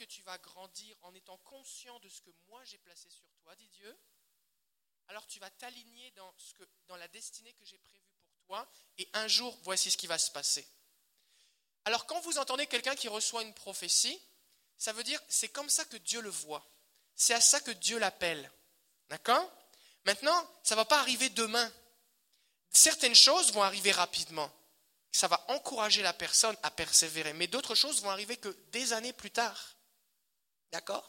que tu vas grandir en étant conscient de ce que moi j'ai placé sur toi, dit Dieu, alors tu vas t'aligner dans, dans la destinée que j'ai prévue pour toi, et un jour, voici ce qui va se passer. Alors quand vous entendez quelqu'un qui reçoit une prophétie, ça veut dire c'est comme ça que Dieu le voit. C'est à ça que Dieu l'appelle. D'accord? Maintenant, ça ne va pas arriver demain. Certaines choses vont arriver rapidement. Ça va encourager la personne à persévérer. Mais d'autres choses vont arriver que des années plus tard. D'accord?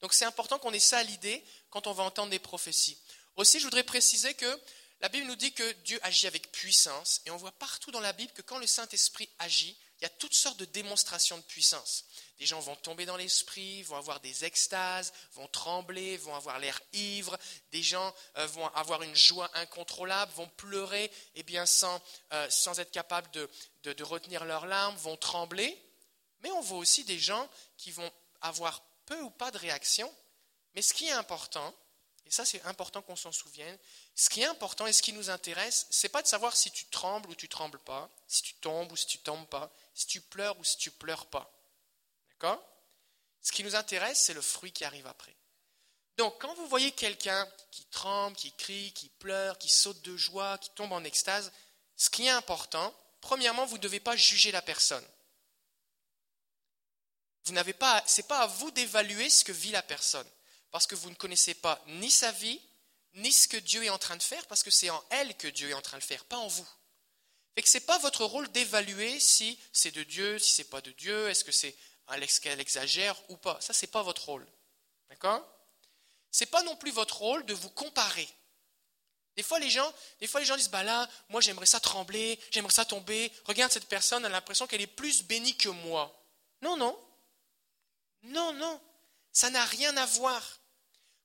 Donc c'est important qu'on ait ça à l'idée quand on va entendre des prophéties. Aussi, je voudrais préciser que la Bible nous dit que Dieu agit avec puissance. Et on voit partout dans la Bible que quand le Saint-Esprit agit, il y a toutes sortes de démonstrations de puissance. Des gens vont tomber dans l'esprit, vont avoir des extases, vont trembler, vont avoir l'air ivre. Des gens euh, vont avoir une joie incontrôlable, vont pleurer, eh bien sans, euh, sans être capables de, de, retenir leurs larmes, vont trembler. Mais on voit aussi des gens qui vont avoir peu ou pas de réaction. Mais ce qui est important, et ça c'est important qu'on s'en souvienne, ce qui est important et ce qui nous intéresse, c'est pas de savoir si tu trembles ou tu trembles pas, si tu tombes ou si tu tombes pas, si tu pleures ou si tu pleures pas. D'accord? Ce qui nous intéresse, c'est le fruit qui arrive après. Donc, quand vous voyez quelqu'un qui tremble, qui crie, qui pleure, qui saute de joie, qui tombe en extase, ce qui est important, premièrement, vous ne devez pas juger la personne. Vous n'avez pas, c'est pas à vous d'évaluer ce que vit la personne, parce que vous ne connaissez pas ni sa vie, ni ce que Dieu est en train de faire, parce que c'est en elle que Dieu est en train de faire, pas en vous. Et que ce n'est pas votre rôle d'évaluer si c'est de Dieu, si c'est pas de Dieu, est-ce que c'est est-ce qu'elle exagère ou pas Ça, ce n'est pas votre rôle. D'accord? Ce n'est pas non plus votre rôle de vous comparer. Des fois, les gens, des fois, les gens disent, bah là, moi, j'aimerais ça trembler, j'aimerais ça tomber. Regarde cette personne, elle a l'impression qu'elle est plus bénie que moi. Non, non. Non, non. Ça n'a rien à voir.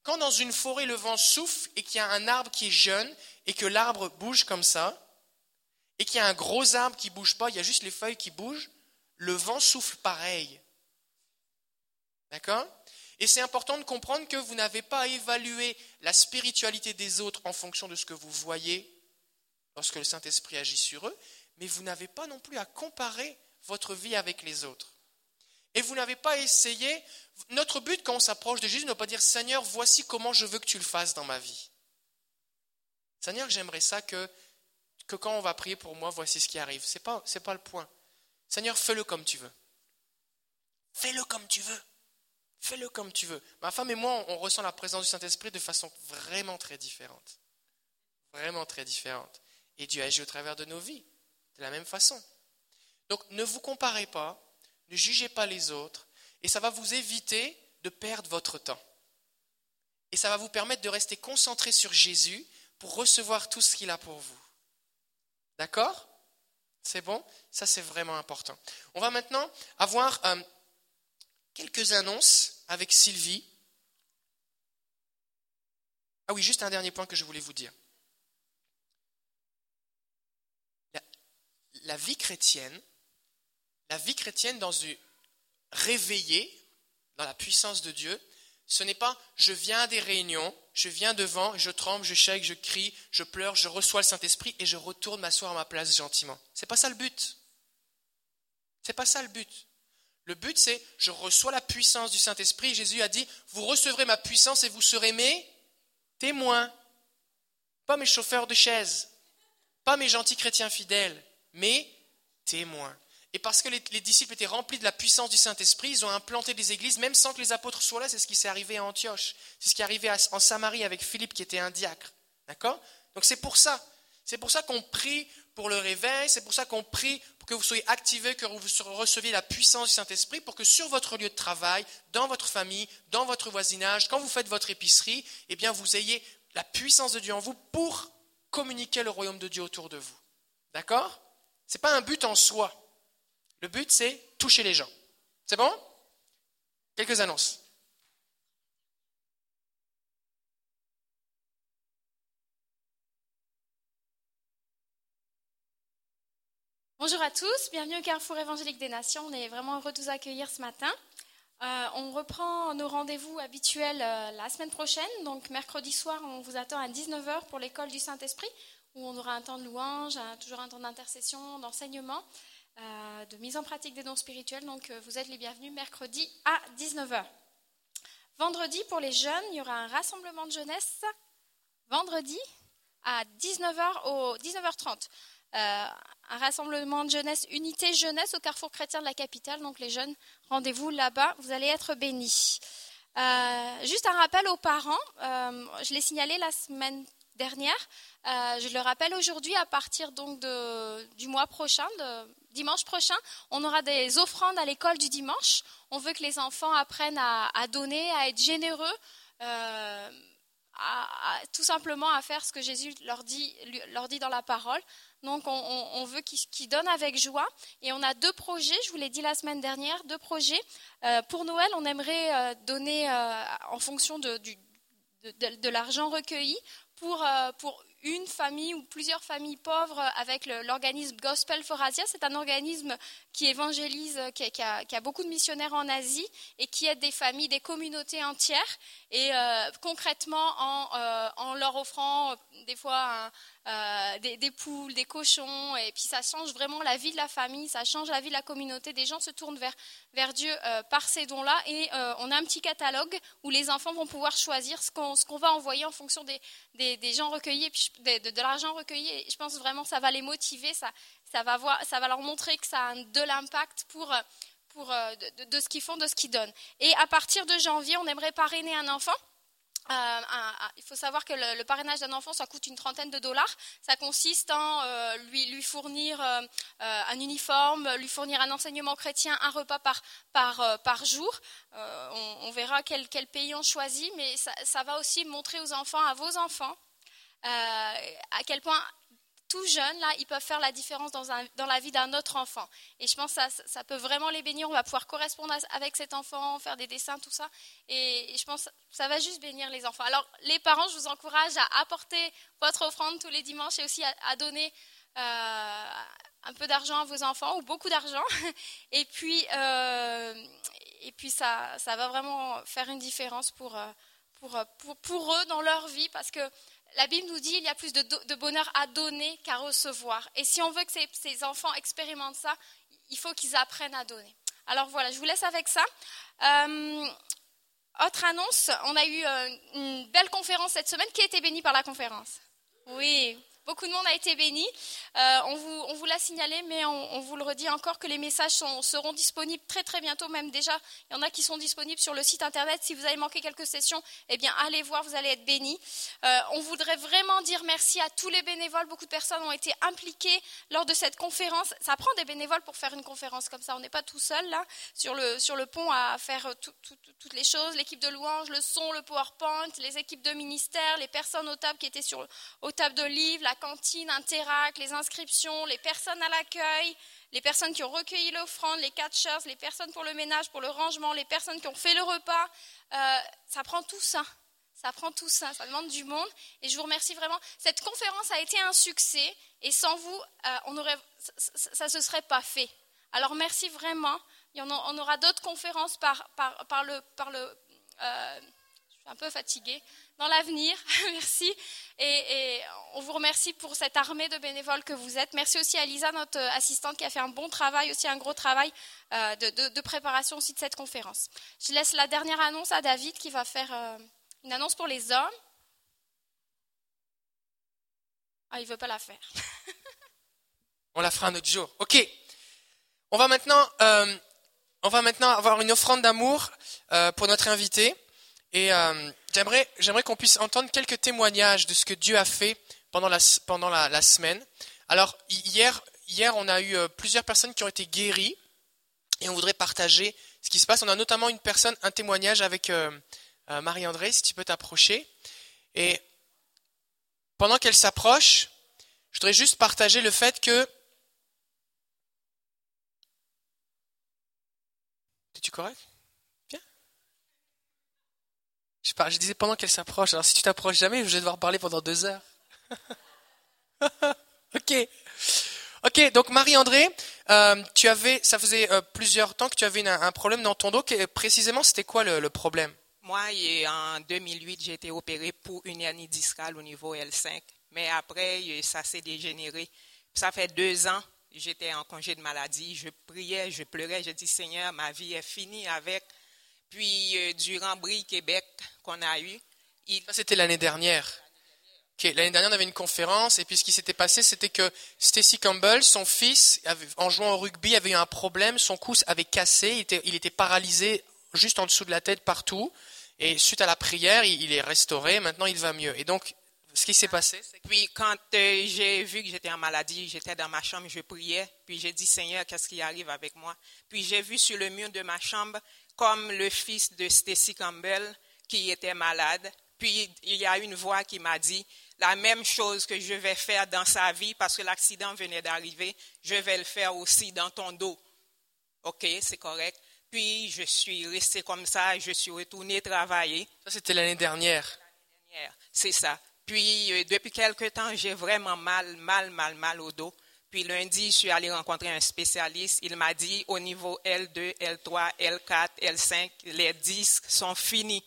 Quand dans une forêt, le vent souffle et qu'il y a un arbre qui est jeune et que l'arbre bouge comme ça, et qu'il y a un gros arbre qui bouge pas, il y a juste les feuilles qui bougent, le vent souffle pareil. D'accord? Et c'est important de comprendre que vous n'avez pas à évaluer la spiritualité des autres en fonction de ce que vous voyez lorsque le Saint-Esprit agit sur eux, mais vous n'avez pas non plus à comparer votre vie avec les autres. Et vous n'avez pas essayé. Notre but quand on s'approche de Jésus ne pas dire Seigneur, voici comment je veux que tu le fasses dans ma vie. Seigneur, j'aimerais ça que, quand on va prier pour moi, voici ce qui arrive. Ce n'est pas, pas le point. Seigneur, fais-le comme tu veux. Fais-le comme tu veux. Fais-le comme tu veux. Ma femme et moi, on ressent la présence du Saint-Esprit de façon vraiment très différente. Vraiment très différente. Et Dieu agit au travers de nos vies, de la même façon. Donc ne vous comparez pas, ne jugez pas les autres, et ça va vous éviter de perdre votre temps. Et ça va vous permettre de rester concentré sur Jésus pour recevoir tout ce qu'il a pour vous. D'accord? C'est bon? Ça, c'est vraiment important. On va maintenant avoir euh, quelques annonces avec Sylvie. Ah oui, juste un dernier point que je voulais vous dire. La, vie chrétienne, la vie chrétienne dans une réveillée dans la puissance de Dieu, ce n'est pas je viens des réunions, je viens devant, je tremble, je shake, je crie, je pleure, je reçois le Saint-Esprit et je retourne m'asseoir à ma place gentiment. C'est pas ça le but. C'est pas ça le but. Le but, c'est je reçois la puissance du Saint-Esprit. Jésus a dit, vous recevrez ma puissance et vous serez mes témoins. Pas mes chauffeurs de chaises, pas mes gentils chrétiens fidèles, mais témoins. Et parce que les, disciples étaient remplis de la puissance du Saint-Esprit, ils ont implanté des églises, même sans que les apôtres soient là. C'est ce qui s'est arrivé à Antioche. C'est ce qui est arrivé en Samarie avec Philippe, qui était un diacre. D'accord? Donc c'est pour ça. C'est pour ça qu'on prie pour le réveil, c'est pour ça qu'on prie pour que vous soyez activés, que vous receviez la puissance du Saint-Esprit, pour que sur votre lieu de travail, dans votre famille, dans votre voisinage, quand vous faites votre épicerie, eh bien vous ayez la puissance de Dieu en vous pour communiquer le royaume de Dieu autour de vous. D'accord? Ce n'est pas un but en soi. Le but, c'est toucher les gens. C'est bon? Quelques annonces. Bonjour à tous, bienvenue au Carrefour évangélique des Nations. On est vraiment heureux de vous accueillir ce matin. Euh, on reprend nos rendez-vous habituels euh, la semaine prochaine. Donc mercredi soir, on vous attend à 19h pour l'école du Saint-Esprit, où on aura un temps de louange, toujours un temps d'intercession, d'enseignement. Euh, de mise en pratique des dons spirituels. Donc euh, vous êtes les bienvenus mercredi à 19h. Vendredi, pour les jeunes, il y aura un rassemblement de jeunesse. Vendredi à 19h au 19h30. Euh, un rassemblement de jeunesse, unité jeunesse au carrefour chrétien de la capitale. Donc les jeunes, rendez-vous là-bas, vous allez être bénis. Juste un rappel aux parents, je l'ai signalé la semaine dernière, je le rappelle aujourd'hui à partir donc du mois prochain, de dimanche prochain, on aura des offrandes à l'école du dimanche. On veut que les enfants apprennent à, donner, à être généreux tout simplement à faire ce que Jésus leur dit, leur dit dans la parole. Donc on, veut qu'ils donnent avec joie. Et on a deux projets, je vous l'ai dit la semaine dernière, deux projets. Euh, pour Noël, on aimerait euh, donner euh, en fonction de, de, l'argent recueilli pour, pour une famille ou plusieurs familles pauvres avec l'organisme Gospel for Asia. C'est un organisme qui évangélise, qui a, beaucoup de missionnaires en Asie et qui aide des familles, des communautés entières. Et euh, concrètement, en, euh, en, leur offrant euh, des fois des, poules, des cochons, et puis ça change vraiment la vie de la famille, ça change la vie de la communauté. Des gens se tournent vers, vers Dieu par ces dons-là. Et on a un petit catalogue où les enfants vont pouvoir choisir ce qu'on va envoyer en fonction des, des, des gens recueillis, de, de l'argent recueilli. Et je pense vraiment que ça va les motiver, ça, ça va, voir, ça va leur montrer que ça a de l'impact pour, pour, euh, de, ce qu'ils font, de ce qu'ils donnent. Et à partir de janvier, on aimerait parrainer un enfant. Euh, il faut savoir que le, parrainage d'un enfant, ça coûte une trentaine de dollars. Ça consiste en euh, lui, fournir un uniforme, lui fournir un enseignement chrétien, un repas par, jour. On, verra quel, quel, pays on choisit, mais ça, ça, va aussi montrer aux enfants, à vos enfants, à quel point tout jeunes, là, ils peuvent faire la différence dans, la vie d'un autre enfant. Et je pense que ça, peut vraiment les bénir. On va pouvoir correspondre avec cet enfant, faire des dessins, tout ça. Et, je pense que ça va juste bénir les enfants. Alors, les parents, je vous encourage à apporter votre offrande tous les dimanches et aussi à, donner euh, un peu d'argent à vos enfants ou beaucoup d'argent. Et puis, euh, ça, va vraiment faire une différence euh, pour, pour eux dans leur vie parce que la Bible nous dit qu'il y a plus de, bonheur à donner qu'à recevoir. Et si on veut que ces, enfants expérimentent ça, il faut qu'ils apprennent à donner. Alors voilà, je vous laisse avec ça. Euh, autre annonce, on a eu euh, une belle conférence cette semaine. Qui a été béni par la conférence Oui, Beaucoup de monde a été béni. Euh, on vous, l'a signalé, mais on, vous le redit encore que les messages seront disponibles très très bientôt. Même déjà, il y en a qui sont disponibles sur le site internet. Si vous avez manqué quelques sessions, eh bien allez voir, vous allez être bénis. Euh, on voudrait vraiment dire merci à tous les bénévoles. Beaucoup de personnes ont été impliquées lors de cette conférence. Ça prend des bénévoles pour faire une conférence comme ça. On n'est pas tout seul là sur le, pont à faire toutes les choses. L'équipe de louange, le son, le PowerPoint, les équipes de ministère, les personnes aux tables qui étaient sur, aux tables de livres, la cantine, Interac, les inscriptions, les personnes à l'accueil, les personnes qui ont recueilli l'offrande, les catchers, les personnes pour le ménage, pour le rangement, les personnes qui ont fait le repas. Euh, ça prend tout ça. Ça prend tout ça, ça demande du monde. Et je vous remercie vraiment. Cette conférence a été un succès et sans vous, euh, on aurait, ça ne se serait pas fait. Alors merci vraiment. on aura d'autres conférences par, par, le... Par le euh, je suis un peu fatiguée dans l'avenir. Merci. Et, on vous remercie pour cette armée de bénévoles que vous êtes. Merci aussi à Lisa, notre assistante, qui a fait un bon travail, aussi un gros travail euh, de, préparation aussi de cette conférence. Je laisse la dernière annonce à David qui va faire euh, une annonce pour les hommes. Ah, il veut pas la faire. on la fera un autre jour. OK. On va maintenant, euh, on va maintenant avoir une offrande d'amour pour notre invité. Et euh, j'aimerais, qu'on puisse entendre quelques témoignages de ce que Dieu a fait pendant la, semaine. Alors hier, on a eu euh, plusieurs personnes qui ont été guéries et on voudrait partager ce qui se passe. On a notamment une personne, un témoignage avec euh, Marie-André, si tu peux t'approcher. Et pendant qu'elle s'approche, je voudrais juste partager le fait que... Es-tu correct? Je, disais pendant qu'elle s'approche. Alors si tu t'approches jamais, je vais devoir parler pendant deux heures. ok. Ok, donc Marie-André, euh, tu avais, ça faisait euh, plusieurs temps que tu avais un problème dans ton dos. précisément, c'était quoi le, problème? Moi, en 2008, j'ai été opéré pour une hernie discale au niveau L5. Mais après, ça s'est dégénéré. Ça fait deux ans J'étais en congé de maladie. Je priais, je pleurais. Je dis, Seigneur, ma vie est finie avec. Puis, euh, durant Brie Québec qu'on a eu, il, Ça, c'était l'année dernière. L'année dernière, on avait une conférence, et puis ce qui s'était passé, c'était que Stacy Campbell, son fils, avait- en jouant au rugby, avait eu un problème, son cou avait cassé, il était, il était paralysé juste en dessous de la tête partout, et suite à la prière, il, il est restauré, maintenant il va mieux. Et donc, ce qui s'est passé, c'est que Puis quand euh, j'ai vu que j'étais en maladie, j'étais dans ma chambre, je priais. Puis j'ai dit, Seigneur, qu'est-ce qui arrive avec moi? Puis j'ai vu sur le mur de ma chambre comme le fils de Stacy Campbell qui était malade. Puis il y a une voix qui m'a dit, la même chose que je vais faire dans sa vie parce que l'accident venait d'arriver, je vais le faire aussi dans ton dos. OK, c'est correct. Puis je suis restée comme ça, je suis retournée travailler. ça, c'était l'année dernière. dernière. C'est ça. Puis, euh, depuis quelque temps, j'ai vraiment mal, mal, mal, mal au dos. Puis, lundi, je suis allée rencontrer un spécialiste. Il m'a dit, au niveau L2, L3, L4, L5, les disques sont finis.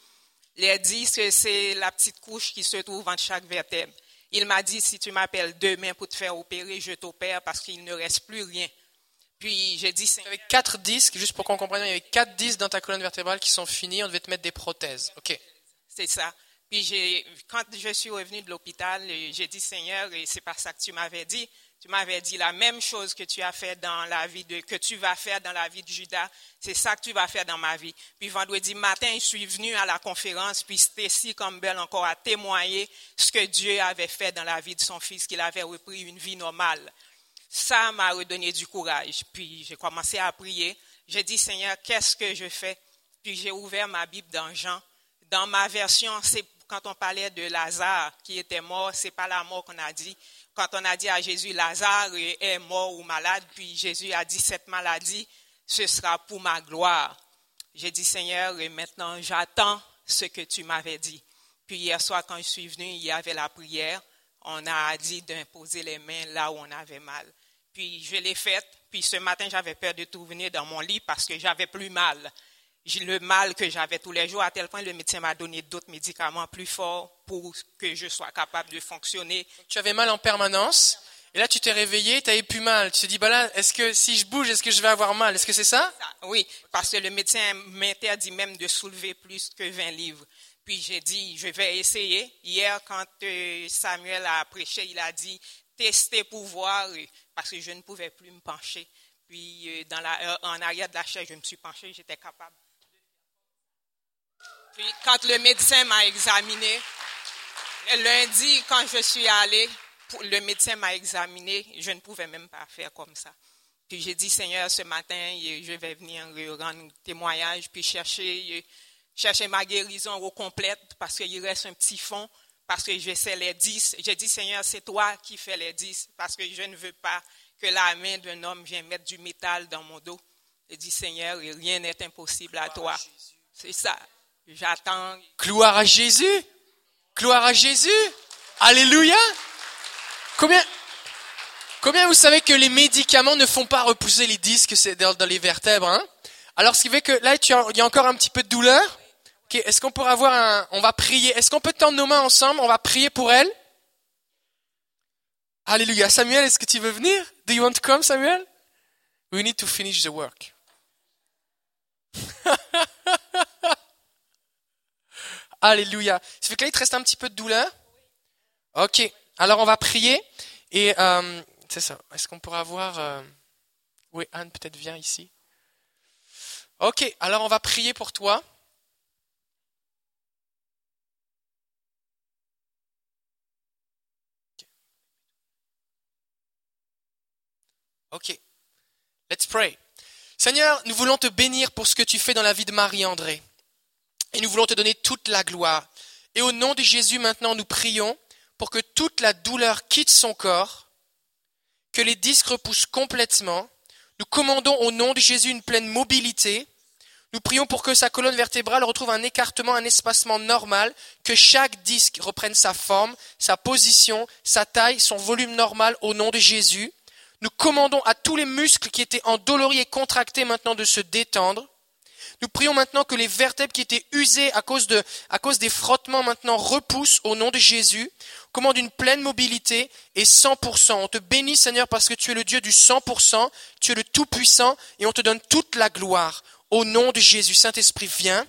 Les disques, c'est la petite couche qui se trouve entre chaque vertèbre. Il m'a dit, si tu m'appelles demain pour te faire opérer, je t'opère parce qu'il ne reste plus rien. Puis, j'ai dit, Il y avait quatre disques, juste pour qu'on comprenne, il y avait quatre disques dans ta colonne vertébrale qui sont finis, on devait te mettre des prothèses. Ok. C'est ça. Puis quand je suis revenue de l'hôpital, j'ai dit Seigneur, et c'est pas ça que tu m'avais dit. Tu m'avais dit la même chose que tu as fait dans la vie de, que tu vas faire dans la vie de Judas. C'est ça que tu vas faire dans ma vie. Puis vendredi matin, je suis venue à la conférence, puis Stacy Campbell encore a témoigné ce que Dieu avait fait dans la vie de son fils, qu'il avait repris une vie normale. Ça m'a redonné du courage. Puis j'ai commencé à prier. J'ai dit, Seigneur, qu'est-ce que je fais? Puis j'ai ouvert ma Bible dans Jean. Dans ma version, c'est quand on parlait de Lazare qui était mort, c'est pas la mort qu'on a dit. Quand on a dit à Jésus, Lazare est mort ou malade, puis Jésus a dit, cette maladie, ce sera pour ma gloire. J'ai dit, Seigneur, et maintenant j'attends ce que tu m'avais dit. Puis hier soir, quand je suis venue, il y avait la prière. On a dit d'imposer les mains là où on avait mal. Puis je l'ai faite. Puis ce matin, j'avais peur de tout venir dans mon lit parce que j'avais plus mal. Le mal que j'avais tous les jours, à tel point le médecin m'a donné d'autres médicaments plus forts pour que je sois capable de fonctionner. Tu avais mal en permanence, et là tu t'es réveillé, tu n'avais plus mal. Tu te dis, bah là, est-ce que si je bouge, est-ce que je vais avoir mal? Est-ce que c'est ça? Oui, parce que le médecin m'interdit même de soulever plus que 20 livres. Puis j'ai dit, je vais essayer. Hier, quand euh, Samuel a prêché, il a dit, tester pour voir, parce que je ne pouvais plus me pencher. Puis euh, dans la, euh, en arrière de la chaise, je me suis penchée, j'étais capable. Puis quand le médecin m'a examiné, lundi, quand je suis allée, pour- le médecin m'a examiné, je ne pouvais même pas faire comme ça. Puis j'ai dit, Seigneur, ce matin, je vais venir rendre témoignage, puis chercher, chercher ma guérison au complète, parce qu'il reste un petit fond, parce que je sais les dix. J'ai dit, Seigneur, c'est toi qui fais les dix, parce que je ne veux pas que la main d'un homme vienne mettre du métal dans mon dos. J'ai dit, Seigneur, rien n'est impossible à toi. C'est ça. J'attends. Gloire à Jésus Gloire à Jésus Alléluia Combien, combien vous savez que les médicaments ne font pas repousser les disques dans, les vertèbres hein? Alors ce qui fait que là, il y a encore un petit peu de douleur. Ok, Est-ce qu'on pourrait avoir un... On va prier. Est-ce qu'on peut tendre nos mains ensemble? On va prier pour elle. Alléluia. Samuel, est-ce que tu veux venir? Do you want to come, Samuel? We need to finish the work. Alléluia. Ça fait que là, il te reste un petit peu de douleur Ok. Alors, on va prier. Et euh, c'est ça. Est-ce qu'on pourra avoir... euh, Oui, Anne, peut-être viens ici. Ok. Alors, on va prier pour toi. Ok. Let's pray. Seigneur, nous voulons te bénir pour ce que tu fais dans la vie de Marie-André. Et nous voulons te donner toute la gloire. Et au nom de Jésus, maintenant, nous prions pour que toute la douleur quitte son corps, que les disques repoussent complètement. Nous commandons au nom de Jésus une pleine mobilité. Nous prions pour que sa colonne vertébrale retrouve un écartement, un espacement normal, que chaque disque reprenne sa forme, sa position, sa taille, son volume normal au nom de Jésus. Nous commandons à tous les muscles qui étaient endoloris et contractés maintenant de se détendre. Nous prions maintenant que les vertèbres qui étaient usées à cause, des frottements maintenant repoussent au nom de Jésus. Commande une pleine mobilité et 100%. On te bénit Seigneur parce que tu es le Dieu du 100%, tu es le Tout-Puissant et on te donne toute la gloire. Au nom de Jésus, Saint-Esprit, viens.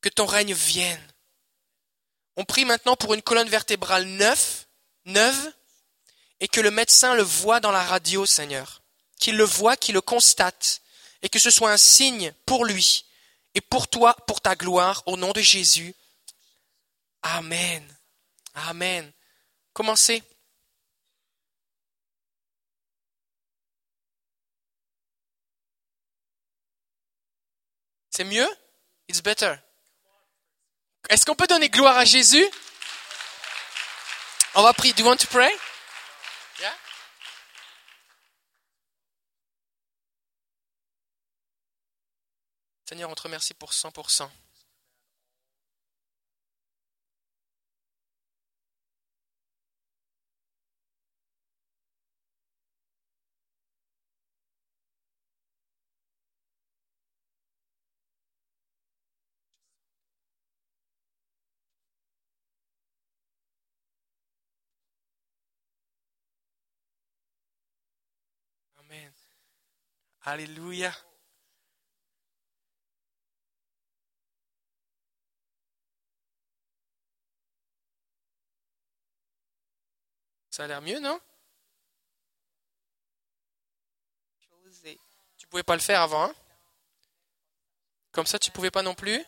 Que ton règne vienne. On prie maintenant pour une colonne vertébrale neuve, neuve, et que le médecin le voit dans la radio, Seigneur. Qu'il le voit, qu'il le constate, et que ce soit un signe pour lui et pour toi, pour ta gloire, au nom de Jésus. Amen. Amen. Commencez. C'est mieux? It's better. Est-ce qu'on peut donner gloire à Jésus? On va prier. Do you want to pray? Seigneur, on te remercie pour 100%. Amen. Alléluia. Ça a l'air mieux, non? Tu pouvais pas le faire avant, hein? Comme ça, tu pouvais pas non plus?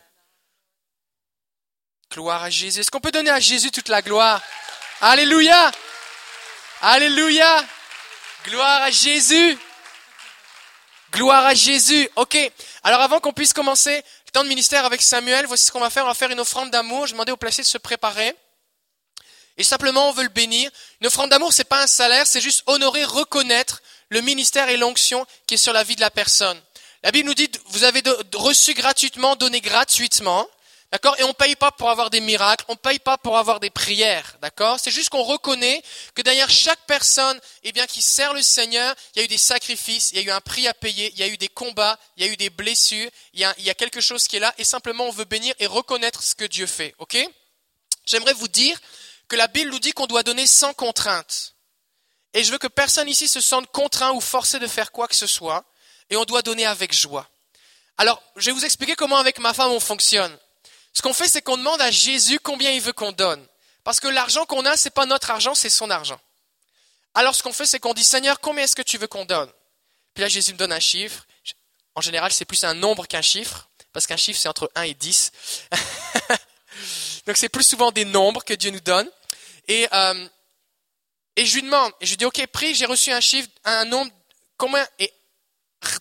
Gloire à Jésus. Est-ce qu'on peut donner à Jésus toute la gloire? Alléluia Alléluia Gloire à Jésus Gloire à Jésus. Ok. Alors avant qu'on puisse commencer le temps de ministère avec Samuel, voici ce qu'on va faire. On va faire une offrande d'amour. Je demandais au placé de se préparer. Et simplement, on veut le bénir. Une offrande d'amour, c'est pas un salaire, c'est juste honorer, reconnaître le ministère et l'onction qui est sur la vie de la personne. La Bible nous dit, vous avez reçu gratuitement, donné gratuitement. D'accord Et on ne paye pas pour avoir des miracles, on ne paye pas pour avoir des prières. D'accord C'est juste qu'on reconnaît que derrière chaque personne eh bien, qui sert le Seigneur, il y a eu des sacrifices, il y a eu un prix à payer, il y a eu des combats, il y a eu des blessures, il y a, il y a quelque chose qui est là et simplement on veut bénir et reconnaître ce que Dieu fait. Ok J'aimerais vous dire que la Bible nous dit qu'on doit donner sans contrainte. Et je veux que personne ici se sente contraint ou forcé de faire quoi que ce soit, et on doit donner avec joie. Alors, je vais vous expliquer comment avec ma femme on fonctionne. Ce qu'on fait, c'est qu'on demande à Jésus combien il veut qu'on donne. Parce que l'argent qu'on a, c'est pas notre argent, c'est son argent. Alors, ce qu'on fait, c'est qu'on dit, Seigneur, combien est-ce que tu veux qu'on donne? Puis là, Jésus me donne un chiffre. En général, c'est plus un nombre qu'un chiffre, parce qu'un chiffre, c'est entre 1 et 10. Donc, c'est plus souvent des nombres que Dieu nous donne. Et, euh, et je lui demande, et je lui dis, OK, prie, j'ai reçu un chiffre, un nombre, combien Et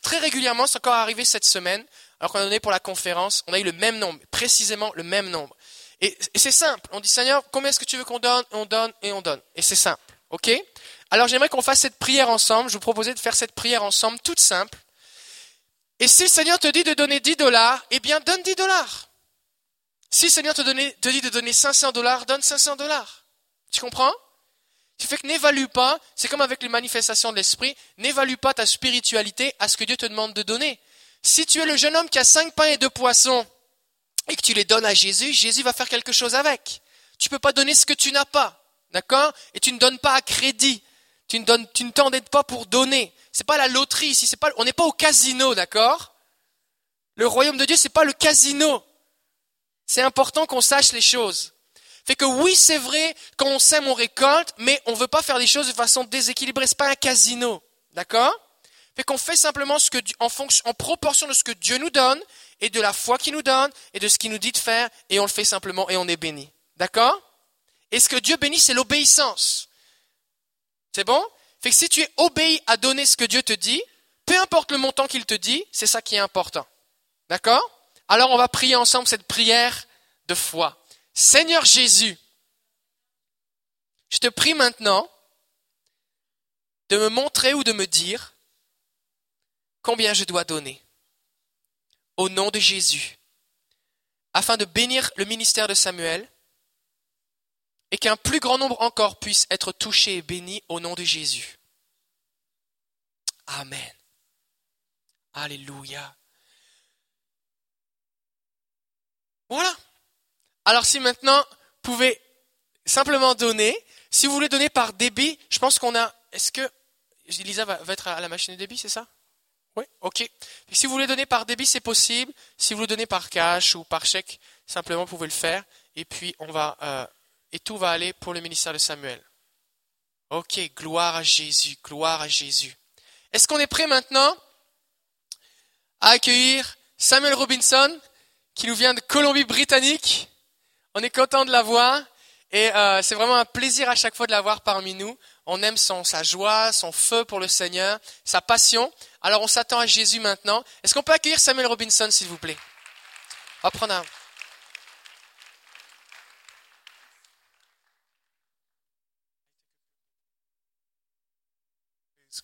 très régulièrement, c'est encore arrivé cette semaine, alors qu'on a donné pour la conférence, on a eu le même nombre, précisément le même nombre. Et, c'est simple, on dit, Seigneur, combien est-ce que tu veux qu'on donne On donne et on donne. Et c'est simple, OK? Alors j'aimerais qu'on fasse cette prière ensemble, je vous proposais de faire cette prière ensemble, toute simple. Et si le Seigneur te dit de donner 10 dollars, eh bien donne 10 dollars. Si le Seigneur te dit de donner 500 dollars, donne 500 dollars. Tu comprends? Tu fais que n'évalue pas, c'est comme avec les manifestations de l'esprit, n'évalue pas ta spiritualité à ce que Dieu te demande de donner. Si tu es le jeune homme qui a cinq pains et deux poissons et que tu les donnes à Jésus, Jésus va faire quelque chose avec. Tu ne peux pas donner ce que tu n'as pas, d'accord? Et tu ne donnes pas à crédit. Tu ne donnes, tu t'endettes pas pour donner. C'est pas la loterie ici. On n'est pas au casino, d'accord? Le royaume de Dieu, c'est pas le casino. C'est important qu'on sache les choses. Fait que oui, c'est vrai, quand on sème, on récolte, mais on veut pas faire les choses de façon déséquilibrée. C'est pas un casino. D'accord? Fait qu'on fait simplement ce que, en, fonction, en proportion de ce que Dieu nous donne, et de la foi qu'il nous donne, et de ce qu'il nous dit de faire, et on le fait simplement, et on est béni. D'accord? Et ce que Dieu bénit, c'est l'obéissance. C'est bon? Fait que si tu es obéi à donner ce que Dieu te dit, peu importe le montant qu'il te dit, c'est ça qui est important. D'accord? Alors on va prier ensemble cette prière de foi. Seigneur Jésus, je te prie maintenant de me montrer ou de me dire combien je dois donner au nom de Jésus afin de bénir le ministère de Samuel et qu'un plus grand nombre encore puisse être touché et béni au nom de Jésus. Amen. Alléluia. Voilà. Alors si maintenant, vous pouvez simplement donner, si vous voulez donner par débit, je pense qu'on a... Est-ce que... Elisa va, être à la machine de débit, c'est ça? Oui, ok. Si vous voulez donner par débit, c'est possible. Si vous voulez donner par cash ou par chèque, simplement vous pouvez le faire. Et puis on va... euh, et tout va aller pour le ministère de Samuel. Ok, gloire à Jésus, gloire à Jésus. Est-ce qu'on est prêt maintenant à accueillir Samuel Robinson, qui nous vient de Colombie-Britannique? On est content de l'avoir et euh, c'est vraiment un plaisir à chaque fois de l'avoir parmi nous. On aime son, sa joie, son feu pour le Seigneur, sa passion. Alors on s'attend à Jésus maintenant. Est-ce qu'on peut accueillir Samuel Robinson, s'il vous plaît? On va prendre un...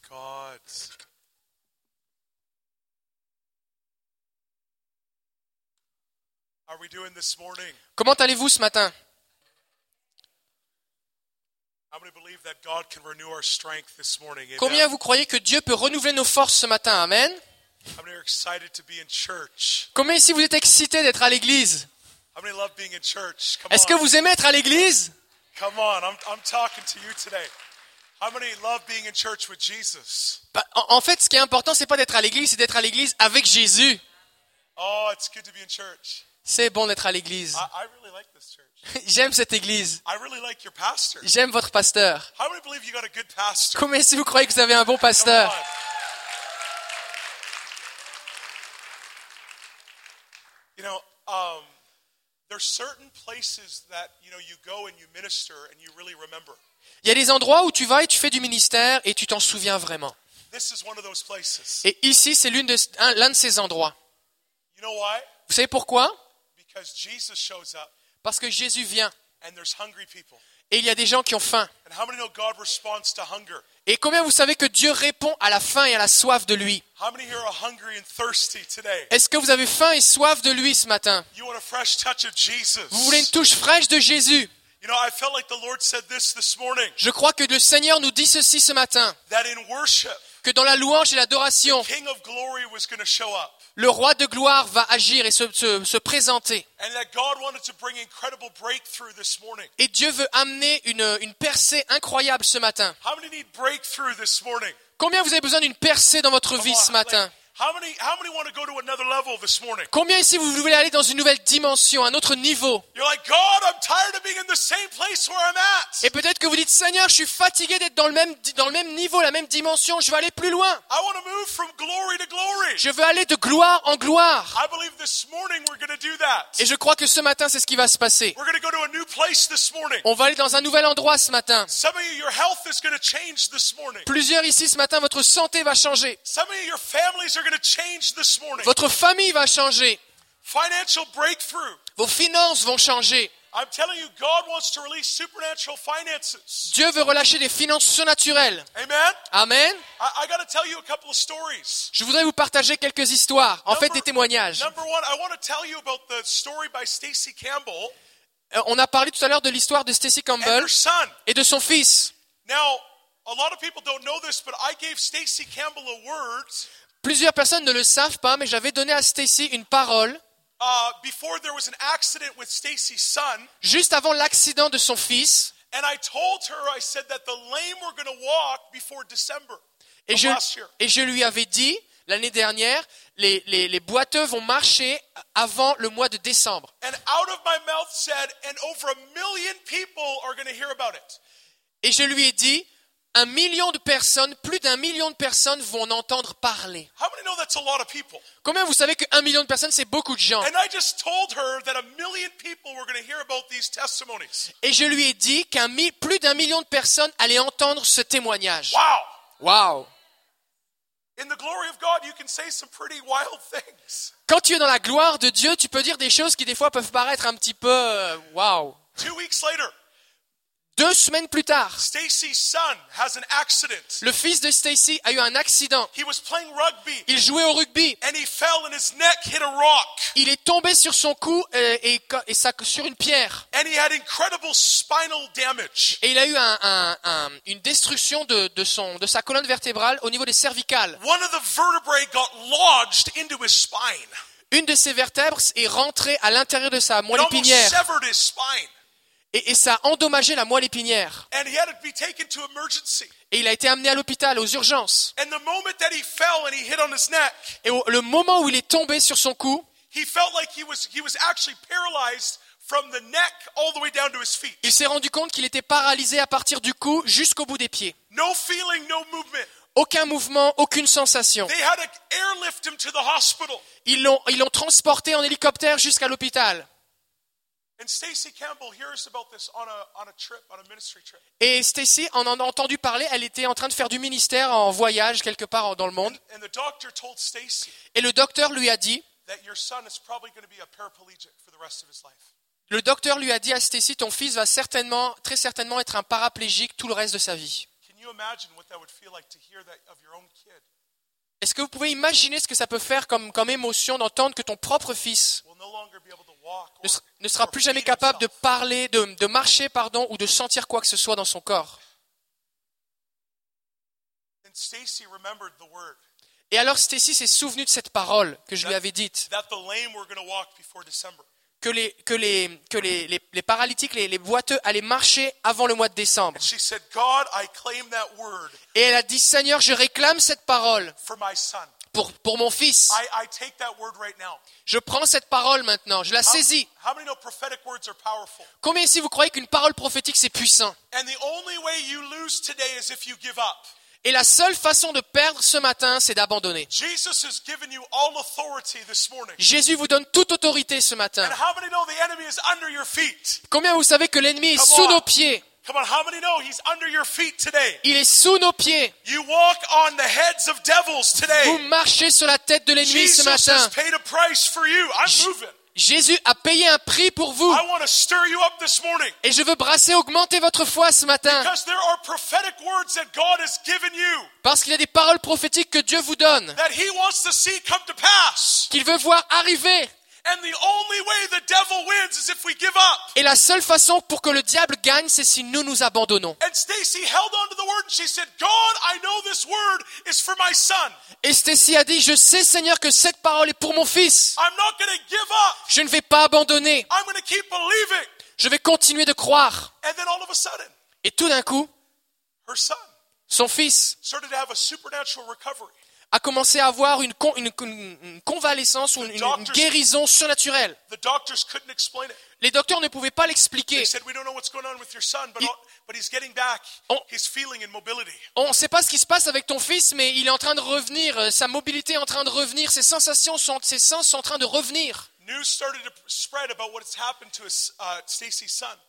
How are we doing this morning? Comment allez-vous ce matin? How many believe that God can renew our strength this morning? Amen? Combien vous croyez que Dieu peut renouveler nos forces ce matin? Amen. Combien ici vous êtes excités d'être à l'église? Est-ce que vous aimez être à l'église? Come on. I'm, I'm talking to you today. How many love being in church with Jesus? Bah, en, en fait, ce qui est important, c'est pas d'être à l'église, c'est d'être à l'église avec Jésus. Oh, it's good to be in church. C'est bon d'être à l'église. J'aime cette église. J'aime votre pasteur. Combien si vous croyez que vous avez un bon pasteur? on. You know, um, there's certain places that you know you go and you minister and you really remember. Il y a des endroits où tu vas et tu fais du ministère et tu t'en souviens vraiment. This is one of those places. Et ici, c'est l'une de- un- l'un de ces endroits. You know why? Vous savez pourquoi? Parce que Jésus vient and there's hungry people. et il y a des gens qui ont faim. And how many know God responds to hunger? Et combien vous savez que Dieu répond à la faim et à la soif de lui? Est-ce que vous avez faim et soif de lui ce matin? Vous voulez une touche fraîche de Jésus? Je crois que le Seigneur nous dit ceci ce matin, que dans la louange et l'adoration, Le roi de gloire va agir et se, se- se présenter. Et Dieu veut amener une, une percée incroyable ce matin. Combien vous avez besoin d'une percée dans votre vie ce matin? Like, how many how many want to go to another level this morning? Combien ici vous voulez aller dans une nouvelle dimension, un autre niveau? You're like, God, I'm tired of being in the same place where I'm at. Et peut-être que vous dites, Seigneur, je suis fatigué d'être dans le même, dans le même niveau, la même dimension, je veux aller plus loin. Je veux aller de gloire en gloire. I believe this morning we're going to do that. Et je crois que ce matin, c'est ce qui va se passer. We're going to go to a new place this morning. On va aller dans un nouvel endroit ce matin. Some of you, your health is going to change this morning. Plusieurs ici ce matin, votre santé va changer. Of this. Votre famille va changer. Financial breakthrough. Vos finances vont changer. I'm telling you, God wants to release supernatural finances. Dieu veut relâcher des finances surnaturelles. Amen? Amen. I, I got to tell you a couple of stories. Je voudrais vous partager quelques histoires, en fait des témoignages. Number one, I want to tell you about the story by Stacy Campbell Euh, On a parlé tout à l'heure de l'histoire de Stacy Campbell et de son fils. Plusieurs personnes ne le savent pas, mais j'avais donné à Stacy une parole uh, before there was an accident with Stacy's son. juste avant l'accident de son fils. And I told her, I said that the lame were going to walk before December Et je, et lui avais dit, l'année dernière, les, les, les boiteux vont marcher avant le mois de décembre. And out of my mouth said, and over a million people are going to hear about it. Et je lui ai dit, un million de personnes, plus d'un million de personnes vont en entendre parler. Combien vous savez qu'un million de personnes, c'est beaucoup de gens? Et je lui ai dit qu'un plus d'un million de personnes allaient entendre ce témoignage. Wow. Waouh In the glory of God, you can say some pretty wild things. Quand tu es dans la gloire de Dieu, tu peux dire des choses qui des fois peuvent paraître un petit peu euh, waouh. Two weeks later, Deux semaines plus tard, Stacy's son has an accident. le fils de Stacy a eu un accident. He was playing rugby Il jouait au rugby. and he fell and his neck hit a rock. Il est tombé sur son cou euh, et, sur une pierre. And he had incredible spinal damage. Et il a eu un- un- un- une destruction de, de son, de sa colonne vertébrale au niveau des cervicales. One of the vertebrae got lodged into his spine. Une de ses vertèbres est rentrée à l'intérieur de sa moelle épinière severed his spine. Et, et ça a endommagé la moelle épinière. Et il a été amené à l'hôpital, aux urgences. Et au, le moment où il est tombé sur son cou, il s'est rendu compte qu'il était paralysé à partir du cou jusqu'au bout des pieds. No feeling, no movement. Aucun mouvement, aucune sensation. L'ont, ils l'ont transporté en hélicoptère jusqu'à l'hôpital. Et Stacy en a entendu parler, elle était en train de faire du ministère en voyage quelque part dans le monde. And the doctor told Stacy Et le docteur lui a dit, that your son is probably going to be a paraplegic for the rest of his life. le docteur lui a dit à Stacy, ton fils va certainement, très certainement être un paraplégique tout le reste de sa vie. Est-ce que vous pouvez imaginer ce que ça peut faire comme, comme émotion d'entendre que ton propre fils ne, sera plus jamais capable de parler, de, de marcher, pardon, ou de sentir quoi que ce soit dans son corps. Et alors Stacy s'est souvenu de cette parole que je lui avais dite, que les, que les, que les, les- les paralytiques, les, les boiteux allaient marcher avant le mois de décembre. Said, Et elle a dit, Seigneur, je réclame cette parole pour, pour mon fils. I, I take that word right now. Je prends cette parole maintenant, je la saisis. how? Combien ici vous croyez qu'une parole prophétique c'est puissant? Et la seule façon de perdre ce matin, c'est d'abandonner. Jésus vous donne toute autorité ce matin. Combien vous savez que l'ennemi est sous nos pieds? Il est sous nos pieds. Vous marchez sur la tête de l'ennemi ce matin. Jésus a payé un prix pour vous. Et je veux brasser, augmenter votre foi ce matin. Parce qu'il y a des paroles prophétiques que Dieu vous donne. Qu'il veut voir arriver. Et la seule façon pour que le diable gagne, c'est si nous nous abandonnons. And Stacy held on to the word and she said, God, I know this word is for my son. Et Stacy a dit, je sais Seigneur que cette parole est pour mon fils. I'm not going to give up. Je ne vais pas abandonner. I'm going to keep believing. Je vais continuer de croire. And then all of a sudden, Et tout d'un coup, son son fils started to have a commencé à avoir une, con- une- une- une convalescence ou une, guérison surnaturelle. Les docteurs ne pouvaient pas l'expliquer. On ne sait pas ce qui se passe avec ton fils, mais il est en train de revenir. euh, Sa mobilité est en train de revenir. Ses sensations sont, ses sens sont en train de revenir. Uh.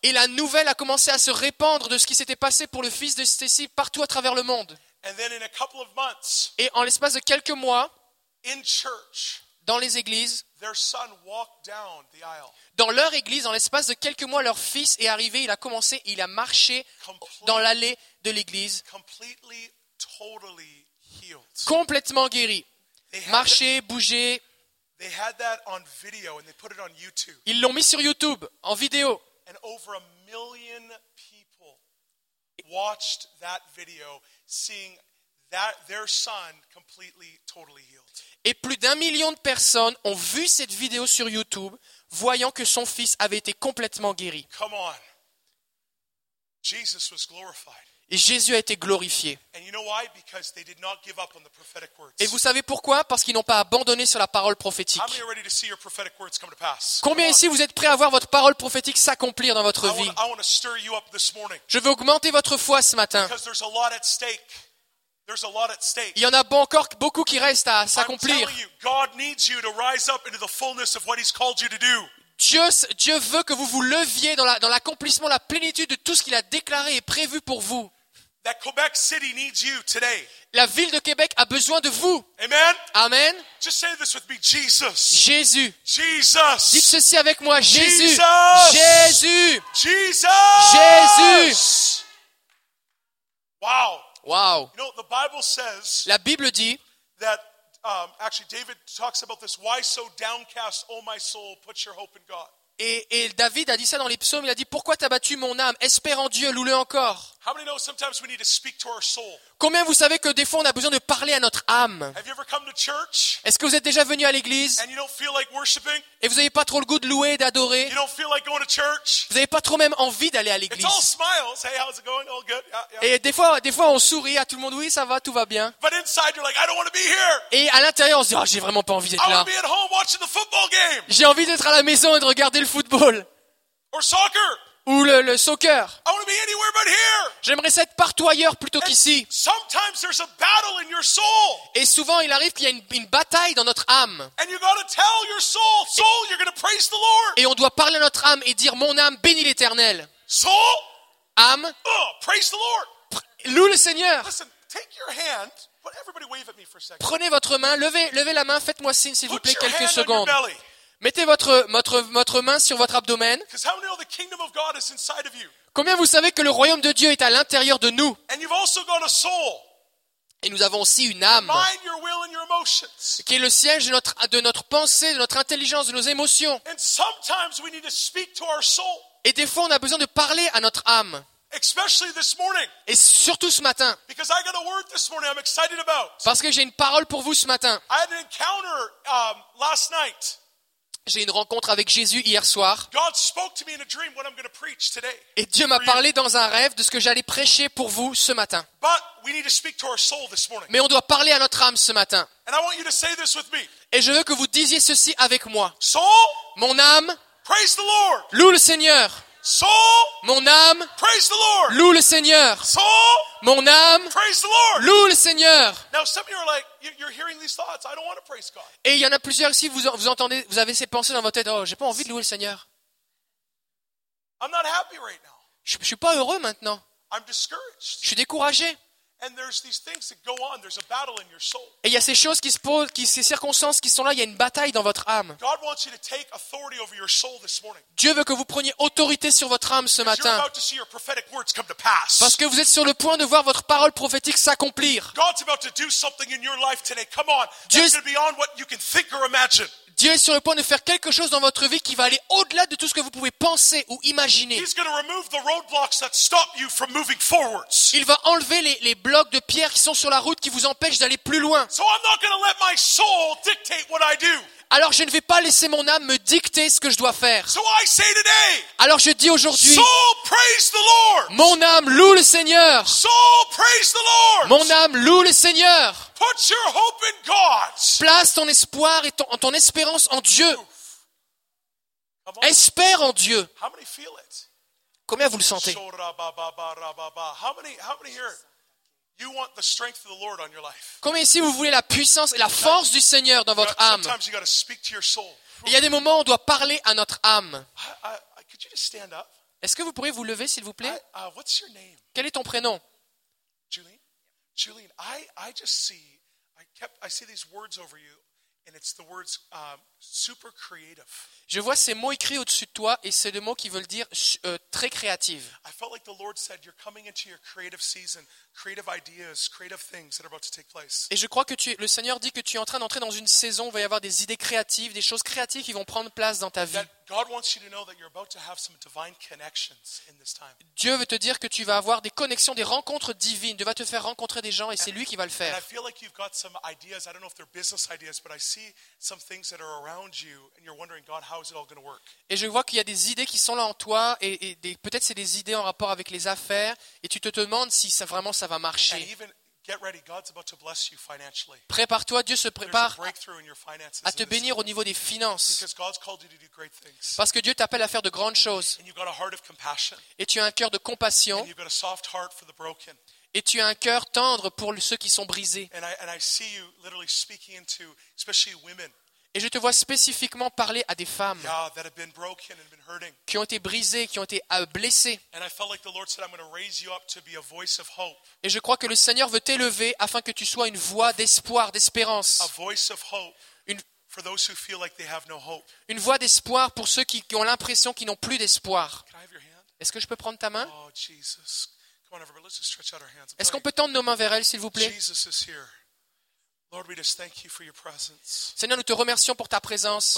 Et la nouvelle a commencé à se répandre de ce qui s'était passé pour le fils de Stacy partout à travers le monde. And then in a couple of months, Et en l'espace de quelques mois, in church, dans les églises, their son walked down the aisle. dans leur église, en l'espace de quelques mois, leur fils est arrivé, il a commencé, il a marché dans l'allée de l'église, completely, totally healed. complètement guéri. On YouTube. Ils l'ont mis sur YouTube, en vidéo. And over a million people watched that video, seeing that their son completely, totally healed. Et plus d'un million de personnes ont vu cette vidéo sur YouTube, voyant que son fils avait été complètement guéri. Come on. Et Jésus a été glorifié. Et vous savez pourquoi? Parce qu'ils n'ont pas abandonné sur la parole prophétique. Combien ici vous êtes prêts à voir votre parole prophétique s'accomplir dans votre vie? Je veux augmenter votre foi ce matin. Il y en a encore beaucoup qui restent à s'accomplir. Dieu, Dieu veut que vous vous leviez dans la- dans l'accomplissement, la plénitude de tout ce qu'il a déclaré et prévu pour vous. That Quebec City needs you today. La ville de Québec a besoin de vous. Amen? Amen. Just say this with me Jesus. Jésus. Jesus. Dites ceci avec moi. Jésus. Jesus. Jésus. Jesus. Jésus. Wow. Waouh. You know, the Bible says La Bible dit, that, um, actually, David talks about this. Why so downcast, O my soul? Put your hope in God. et, et David a dit ça dans les psaumes, il a dit, pourquoi t'as battu mon âme? Espère en Dieu, loue-le encore. How many know sometimes we need to speak to our soul? Combien vous savez que des fois on a besoin de parler à notre âme? Have you ever come to church Est-ce que vous êtes déjà venu à l'église? and you don't feel like worshiping? et vous n'avez pas trop le goût de louer, et d'adorer? You don't feel like going to church? Vous n'avez pas trop même envie d'aller à It's l'église? all smiles. Hey, how's it going? All good? Yeah, yeah. Et des fois, des fois on sourit à tout le monde, oui ça va, tout va bien. But inside you're like, I don't want to be here. Et à l'intérieur on se dit, ah j'ai vraiment pas envie I d'être là. to be at home watching the football game J'ai envie d'être à la maison et de regarder le football. or soccer. Ou le, le soccer. I want to be anywhere but here. J'aimerais être partout ailleurs plutôt qu'ici. Sometimes there's a battle in your soul. Et souvent il arrive qu'il y a une, une bataille dans notre âme. And you got to tell your soul, soul, you're going to praise the Lord. Et on doit parler à notre âme et dire, mon âme bénit l'éternel. Âme, loue le Seigneur. Listen, take your hand. But everybody wave at me for a second. Prenez votre main, levez, levez la main, faites-moi signe s'il vous plaît quelques secondes. Mettez votre, votre, votre main sur votre abdomen. Combien vous savez que le royaume de Dieu est à l'intérieur de nous? Et nous avons aussi une âme qui est le siège de notre, de notre pensée, de notre intelligence, de nos émotions. Et des fois, on a besoin de parler à notre âme. especially this morning. Et surtout ce matin, parce que j'ai une parole pour vous ce matin. J'ai une rencontre avec Jésus hier soir. Et Dieu m'a parlé dans un rêve de ce que j'allais prêcher pour vous ce matin. Mais on doit parler à notre âme ce matin. Et je veux que vous disiez ceci avec moi. Mon âme loue le Seigneur. Soul, Mon âme praise the Lord. loue le Seigneur. Soul, Mon âme praise the Lord. loue le Seigneur. Now, some of you are like, you- you're hearing these thoughts. I don't want to praise God. Et il y en a plusieurs ici, vous, vous entendez, vous avez ces pensées dans votre tête. Oh, j'ai pas envie de louer le Seigneur. I'm not happy right now. Je, je suis pas heureux maintenant. I'm discouraged. Je suis découragé. Et il y a ces choses qui se posent, qui, ces circonstances qui sont là. Il y a une bataille dans votre âme. Dieu veut que vous preniez autorité sur votre âme ce matin. Parce que vous êtes sur le point de voir votre parole prophétique s'accomplir. Dieu- est sur le point de faire quelque chose dans votre vie qui va aller au-delà de tout ce que vous pouvez penser ou imaginer. Il va enlever les, les blocs de pierre qui sont sur la route qui vous empêchent d'aller plus loin. Alors je ne vais pas laisser mon âme me dicter ce que je dois faire. Alors je dis aujourd'hui, mon âme loue le Seigneur. Mon âme loue le Seigneur. Place ton espoir et ton, ton espérance en Dieu. Espère en Dieu. Combien vous le sentez? Shorabababababa. How many, how many here, you want the strength of the Lord on your life? Combien ici vous voulez la puissance et la force du Seigneur dans votre âme? Et Il y a des moments où on doit parler à notre âme. Est-ce que vous pourriez vous lever s'il vous plaît? Uh? Quel est ton prénom? Julian? I, I just see, I kept, I see these words over you, and it's the words um. Je vois ces mots écrits au-dessus de toi et c'est des mots qui veulent dire euh, très créative. I felt like the Lord said, You're coming into your creative season, creative ideas, creative things that are about to take place. Et je crois que tu, le Seigneur dit que tu es en train d'entrer dans une saison où il va y avoir des idées créatives, des choses créatives qui vont prendre place dans ta vie. Dieu veut te dire que tu vas avoir des connexions, des rencontres divines. Dieu va te faire rencontrer des gens et c'est lui qui va le faire. Et je vois qu'il y a des idées qui sont là en toi et, peut-être c'est des idées en rapport avec les affaires et tu te demandes si ça vraiment ça va marcher. Prépare-toi, Dieu se prépare à te bénir au niveau des finances. Parce que Dieu t'appelle à faire de grandes choses. Et tu as un cœur de compassion et tu as un cœur tendre pour ceux qui sont brisés. Et je te vois spécifiquement parler à des femmes qui ont été brisées, qui ont été euh, blessées. Et je crois que le Seigneur veut t'élever afin que tu sois une voix d'espoir, d'espérance. Une, voix d'espoir pour ceux qui, qui ont l'impression qu'ils n'ont plus d'espoir. Est-ce que je peux prendre ta main? Oh, Est-ce qu'on peut tendre nos mains vers elle, s'il vous plaît? Seigneur, nous te remercions pour ta présence.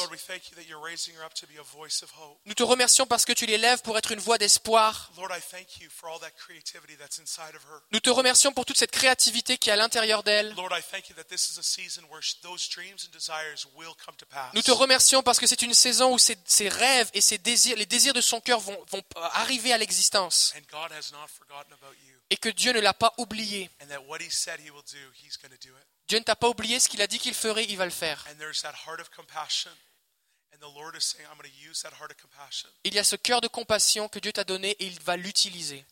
Nous te remercions parce que tu l'élèves pour être une voix d'espoir. Lord, I thank you for all that creativity that's inside of her. Nous te remercions pour toute cette créativité qui est à l'intérieur d'elle. Lord, I thank you that this is a season where sh- those dreams and desires will come to pass. Nous te remercions parce que c'est une saison où ses, ses rêves et ses désirs, les désirs de son cœur vont, vont arriver à l'existence. And God has not forgotten about you. Et que Dieu ne l'a pas oublié. Dieu ne t'a pas oublié ce qu'il a dit qu'il ferait, il va le faire. Il y a ce cœur de compassion que Dieu t'a donné et il va l'utiliser.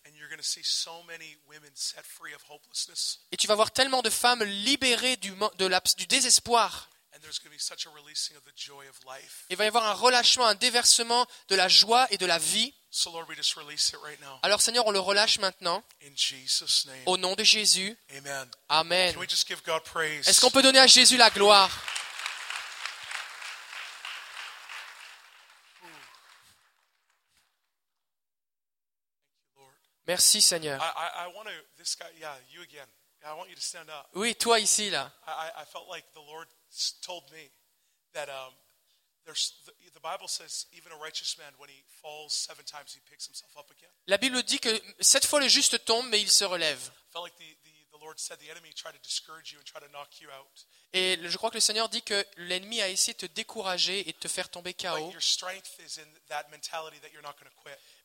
Et tu vas voir tellement de femmes libérées du, mo- de la- du désespoir. And there's going to be such a releasing of the joy of life. Il va y avoir un relâchement, un déversement de la joie et de la vie. So, Lord, we just release it right now. Alors Seigneur, on le relâche maintenant. Au nom de Jésus. Amen. Amen. Can we just give God praise? Est-ce qu'on peut donner à Jésus la gloire? Merci Seigneur. Oui, toi ici, là. I, I I felt like the Lord s- told me that there's, the, the Bible says even a righteous man, when he falls seven times, he picks himself up again. La Bible dit que cette fois le juste tombe, mais il se relève. I felt like the, the, the Lord said the enemy tried to discourage you and try to knock you out. Et je crois que le Seigneur dit que l'ennemi a essayé de te décourager et de te faire tomber KO.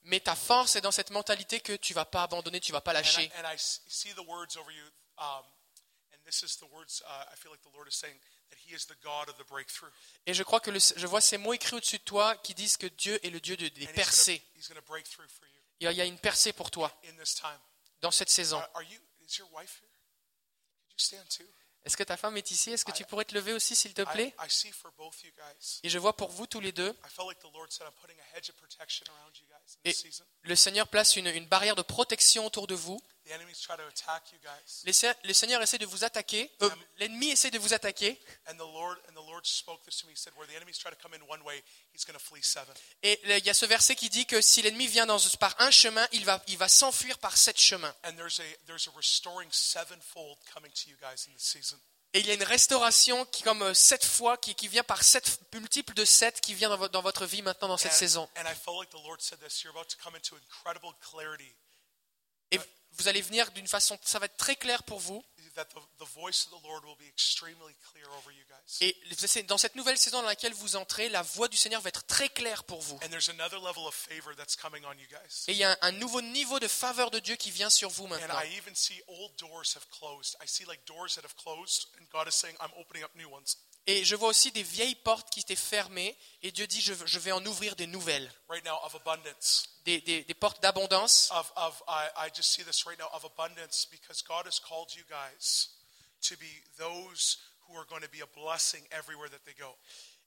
Mais ta force est dans cette mentalité que tu vas pas abandonner, tu vas pas lâcher. And I s- see the words over you, and this is the words I feel like the Lord is saying that He is the God of the breakthrough. Et je crois que le- je vois ces mots écrits au-dessus de toi qui disent que Dieu est le Dieu de- des percées. gonna- He's going to break through for you Il y a- une percée pour toi in this time. dans cette saison. Est-ce que ta femme est ici? Est-ce que tu pourrais te lever aussi, s'il te plaît? Et je vois pour vous tous les deux, Et- le Seigneur place une, une barrière de protection autour de vous. Les Le Seigneur essaie de vous attaquer. euh, L'ennemi essaie de vous attaquer. Et il y a ce verset qui dit que si l'ennemi vient dans, par un chemin, il va, il va s'enfuir par sept chemins. Et il y a une restauration qui, comme euh, sept fois, qui, qui vient par sept multiples de sept, qui vient dans, vo- dans votre vie maintenant dans cette And, saison. and I felt like the Lord said this. You're about to come into incredible clarity. Et vous allez venir d'une façon, ça va être très clair pour vous. Et dans cette nouvelle saison dans laquelle vous entrez, la voix du Seigneur va être très claire pour vous. Et il y a un, nouveau niveau de faveur de Dieu qui vient sur vous maintenant. Et je vois aussi des vieilles portes qui étaient fermées, et Dieu dit, je, je vais en ouvrir des nouvelles, right now of abundance. des, des- des portes d'abondance. Of, of I, I just see this right now of abundance because God has called you guys to be those who are going to be a blessing everywhere that they go.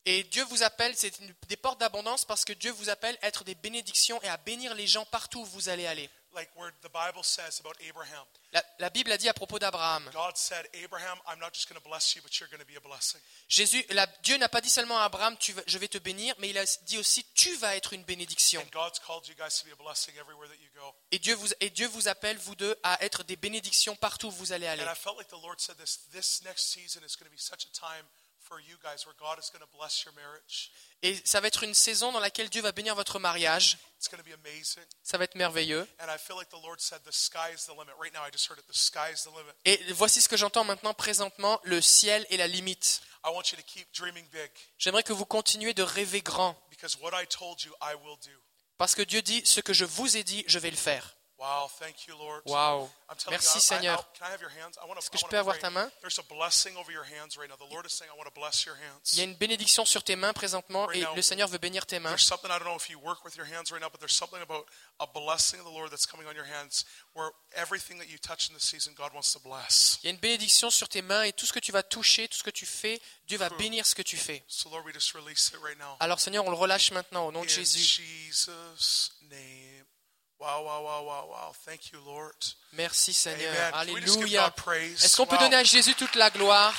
Et Dieu vous appelle, c'est des portes d'abondance parce que Dieu vous appelle à être des bénédictions et à bénir les gens partout où vous allez aller. Like where the Bible says about Abraham. La, la Bible a dit à propos d'Abraham. Jésus, la- Dieu n'a pas dit seulement à Abraham, tu je vais te bénir, mais il a dit aussi, tu vas être une bénédiction. Et Dieu vous, et Dieu vous appelle, vous deux, à être des bénédictions partout où vous allez aller. And I felt like the Lord said this this next season is going to be such a time for you guys where God is going to bless your marriage. Et ça va être une saison dans laquelle Dieu va bénir votre mariage. It's going to be amazing. Ça va être merveilleux. Et voici ce que j'entends maintenant présentement, le ciel est la limite. J'aimerais que vous continuiez de rêver grand, parce que Dieu dit, ce que je vous ai dit, je vais le faire. Wow, thank you, Lord. Merci you, Seigneur. I'll- can I have your hands? I want Est-ce que je peux avoir ta main? There's a blessing over your hands right now. The Lord is saying, I want to bless your hands. Il y a une bénédiction sur tes mains présentement et le Seigneur veut bénir tes mains. There's something, I don't know if you work with your hands right now, but there's something about a blessing of the Lord that's coming on your hands where everything that you touch in this season, God wants to bless. Il y a une bénédiction sur tes mains et tout ce que tu vas toucher, tout ce que tu fais, Dieu va bénir ce que tu fais. Alors Seigneur, on le relâche maintenant au nom de Jésus. Wow, wow, wow, wow, wow. Thank you, Lord. Merci Seigneur. Amen. Alléluia. Est-ce qu'on peut donner à Jésus toute la gloire?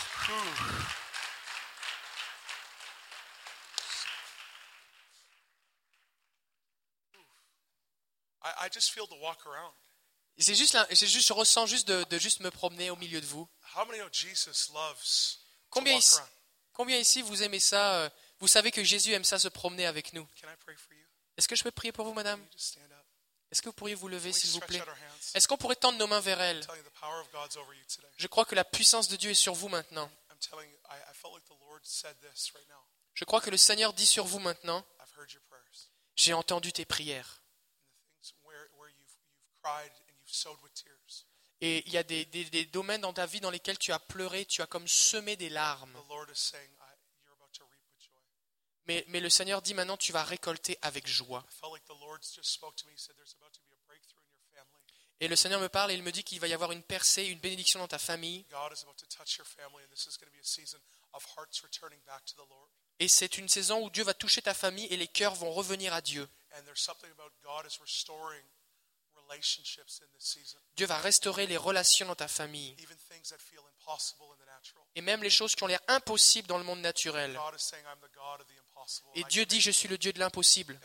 C'est juste, c'est juste, je ressens juste de, de juste me promener au milieu de vous. Combien ici, combien ici vous aimez ça euh, Vous savez que Jésus aime ça se promener avec nous? Est-ce que je peux prier pour vous, madame? Est-ce que vous pourriez vous lever, s'il vous plaît? Est-ce qu'on pourrait tendre nos mains vers elle? Je crois que la puissance de Dieu est sur vous maintenant. Je crois que le Seigneur dit sur vous maintenant, j'ai entendu tes prières. Et il y a des, des- des domaines dans ta vie dans lesquels tu as pleuré, tu as comme semé des larmes. The Lord is saying, I, you're about to reap with joy. Mais, mais le Seigneur dit maintenant, tu vas récolter avec joie. Et le Seigneur me parle et il me dit qu'il va y avoir une percée, une bénédiction dans ta famille. Et c'est une saison où Dieu va toucher ta famille et les cœurs vont revenir à Dieu. Dieu va restaurer les relations dans ta famille. Et même les choses qui ont l'air impossibles dans le monde naturel. Et Dieu dit, je suis le Dieu de l'impossible.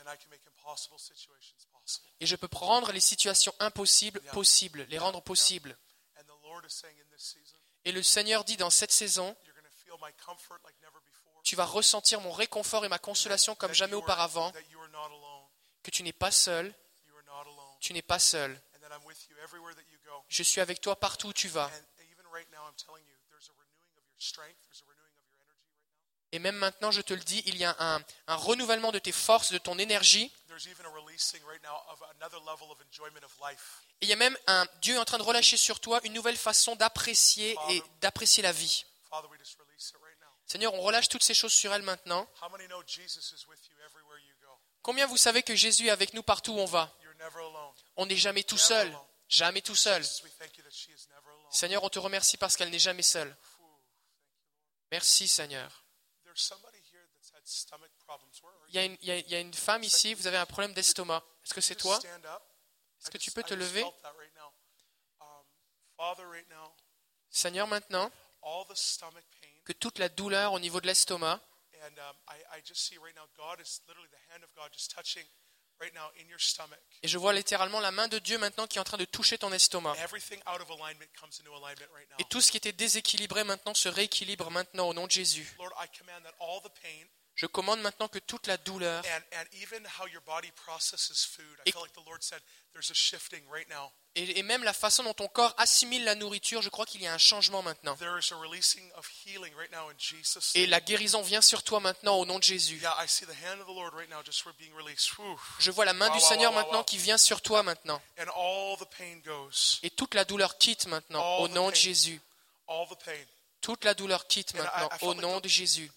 Et je peux prendre les situations impossibles possibles, les rendre possibles. Et le Seigneur dit dans cette saison, tu vas ressentir mon réconfort et ma consolation comme jamais auparavant, que tu n'es pas seul, You are not alone. Tu n'es pas seul. Je suis avec toi partout où tu vas. Et même maintenant, je te le dis, il y a un, un renouvellement de tes forces, de ton énergie. Et il y a même un Dieu est en train de relâcher sur toi une nouvelle façon d'apprécier et d'apprécier la vie. Seigneur, on relâche toutes ces choses sur elle maintenant. Combien vous savez que Jésus est avec nous partout où on va? On n'est jamais tout seul. Jamais tout seul. Seigneur, on te remercie parce qu'elle n'est jamais seule. Merci Seigneur. Il y, a une, il y a- il y a une femme ici, vous avez un problème d'estomac. Est-ce que c'est toi? Est-ce que tu peux te lever? Um, Seigneur, maintenant, que toute la douleur au niveau de l'estomac, et je vois littéralement la main de Dieu maintenant qui est en train de toucher ton estomac. Everything out of alignment comes into alignment right now. Et tout ce qui était déséquilibré maintenant se rééquilibre maintenant au nom de Jésus. Je commande maintenant que toute la douleur Et- et, même la façon dont ton corps assimile la nourriture, je crois qu'il y a un changement maintenant. Et la guérison vient sur toi maintenant au nom de Jésus. Je vois la main du Seigneur maintenant qui vient sur toi maintenant. Et toute la douleur quitte maintenant au nom de. Jésus. Toute la douleur quitte maintenant au nom de Jésus.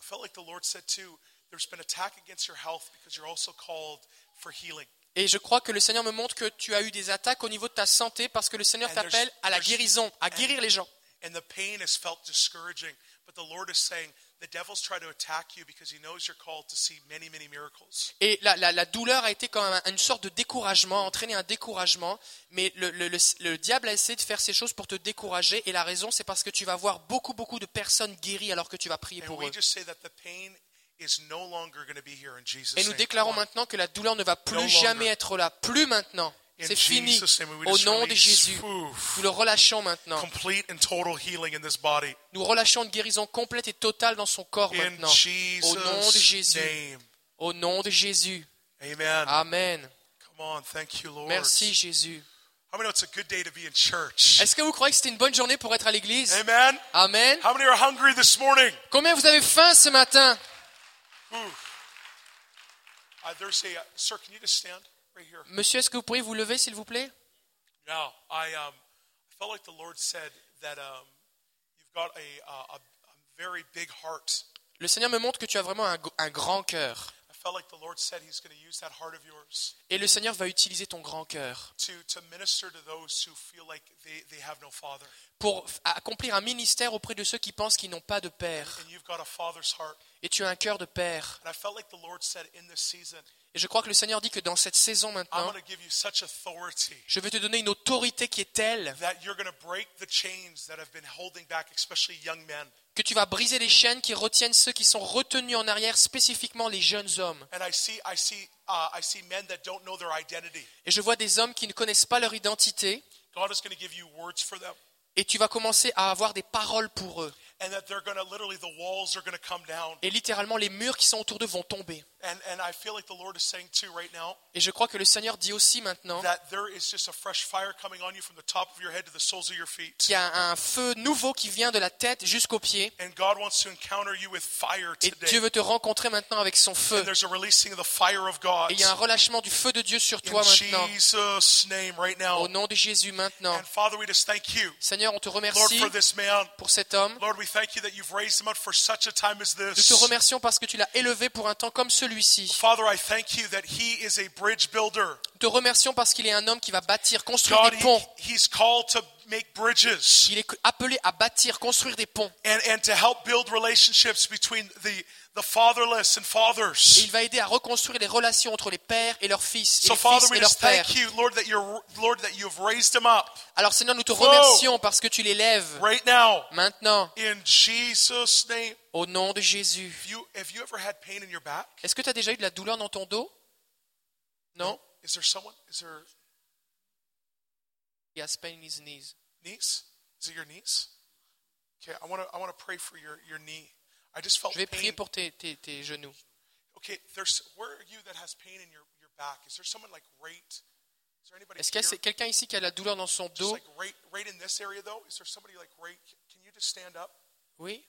I felt like the Lord said too, there's been attack against your health because you're also called for healing. Et je crois que le Seigneur me montre que tu as eu des attaques au niveau de ta santé parce que le Seigneur t'appelle à la guérison, à guérir les gens. And the pain has felt discouraging, but the Lord is saying the devil's trying to attack you because he knows you're called to see many, many miracles. Et la, la- la douleur a été comme un- une sorte de découragement, entraîné un découragement. Mais le, le- le- le diable a essayé de faire ces choses pour te décourager. Et la raison, c'est parce que tu vas voir beaucoup, beaucoup de personnes guéries alors que tu vas prier pour eux. Et nous name. déclarons maintenant que la douleur ne va plus jamais être là. Plus maintenant. In C'est fini. Au nom de Jésus. Nous le relâchons maintenant. Nous relâchons une guérison complète et totale dans son corps In maintenant. Au nom de Jésus. Au nom de Jésus. Amen. Merci Jésus. How many know it's a good day to be in church? Est-ce que vous croyez que c'était une bonne journée pour être à l'église? Amen. Amen. Combien vous avez faim ce matin? Monsieur, est-ce que vous pourriez vous lever s'il vous plaît? Now, I I felt like the Lord said that you've got a, a, a very big heart. Le Seigneur me montre que tu as vraiment un, un grand cœur. I felt like the Lord said He's going to use that heart of yours Et le Seigneur va utiliser ton grand cœur pour accomplir un ministère auprès de ceux qui pensent qu'ils n'ont pas de père. Et tu as un cœur de père. Et je crois que le Seigneur dit que dans cette saison maintenant, je vais te donner une autorité qui est telle que tu vas briser les chaînes qui retiennent ceux qui sont retenus en arrière, spécifiquement les jeunes hommes. Uh. Et je vois des hommes qui ne connaissent pas leur identité, Et tu vas commencer à avoir des paroles pour eux. And that they're going to literally the walls are going to come down. Et littéralement, les murs qui sont autour d'eux vont tomber. And and I feel like the Lord is saying too right now Et je crois que le Seigneur dit aussi maintenant that there is just a fresh fire coming on you from the top of your head to the soles of your feet. qu'il y a un feu nouveau qui vient de la tête jusqu'aux pieds. And God wants to encounter you with fire Et. Dieu veut te rencontrer maintenant avec son feu. And there's a releasing of the fire of God. Et il y a un relâchement du feu de Dieu sur toi In maintenant. Jesus' name right now. Au nom de Jésus maintenant. And Father, we just thank you, Seigneur, on te Lord, remercie for this man. pour cet homme. Lord, we thank you that you've raised him up for such a time as Nous te this. remercions parce que tu l'as élevé pour un temps comme celui-ci. Father, I thank you that he is a bridge builder. Nous te remercions parce qu'il est un homme qui va bâtir, construire God, des he, ponts. he's called to make bridges Il est appelé à bâtir, construire des ponts. and, and to help build relationships between the, the fatherless and Et fathers. il va aider à reconstruire les relations entre les pères et leurs fils, et So, les Father, fils et leurs pères. thank you, Lord, that you're Lord that you've raised him up Alors Seigneur, nous te remercions parce que tu right now maintenant in Jesus' name. au nom de Jésus. Est-ce que tu as déjà eu de la douleur dans ton dos? Non? Is there someone? Is there He has pain in his knees. knees? Is it your knees? Okay, I want to I want to pray for your, your knee. I just felt Je vais prier pour tes, tes- tes genoux. Okay, there's where are you that has pain in your, your back? Is there someone like right? Is there anybody Est-ce qu'il y a quelqu'un ici qui a la douleur dans son Just dos? like right right in this area though? Is there somebody like right? Can you just stand up? Oui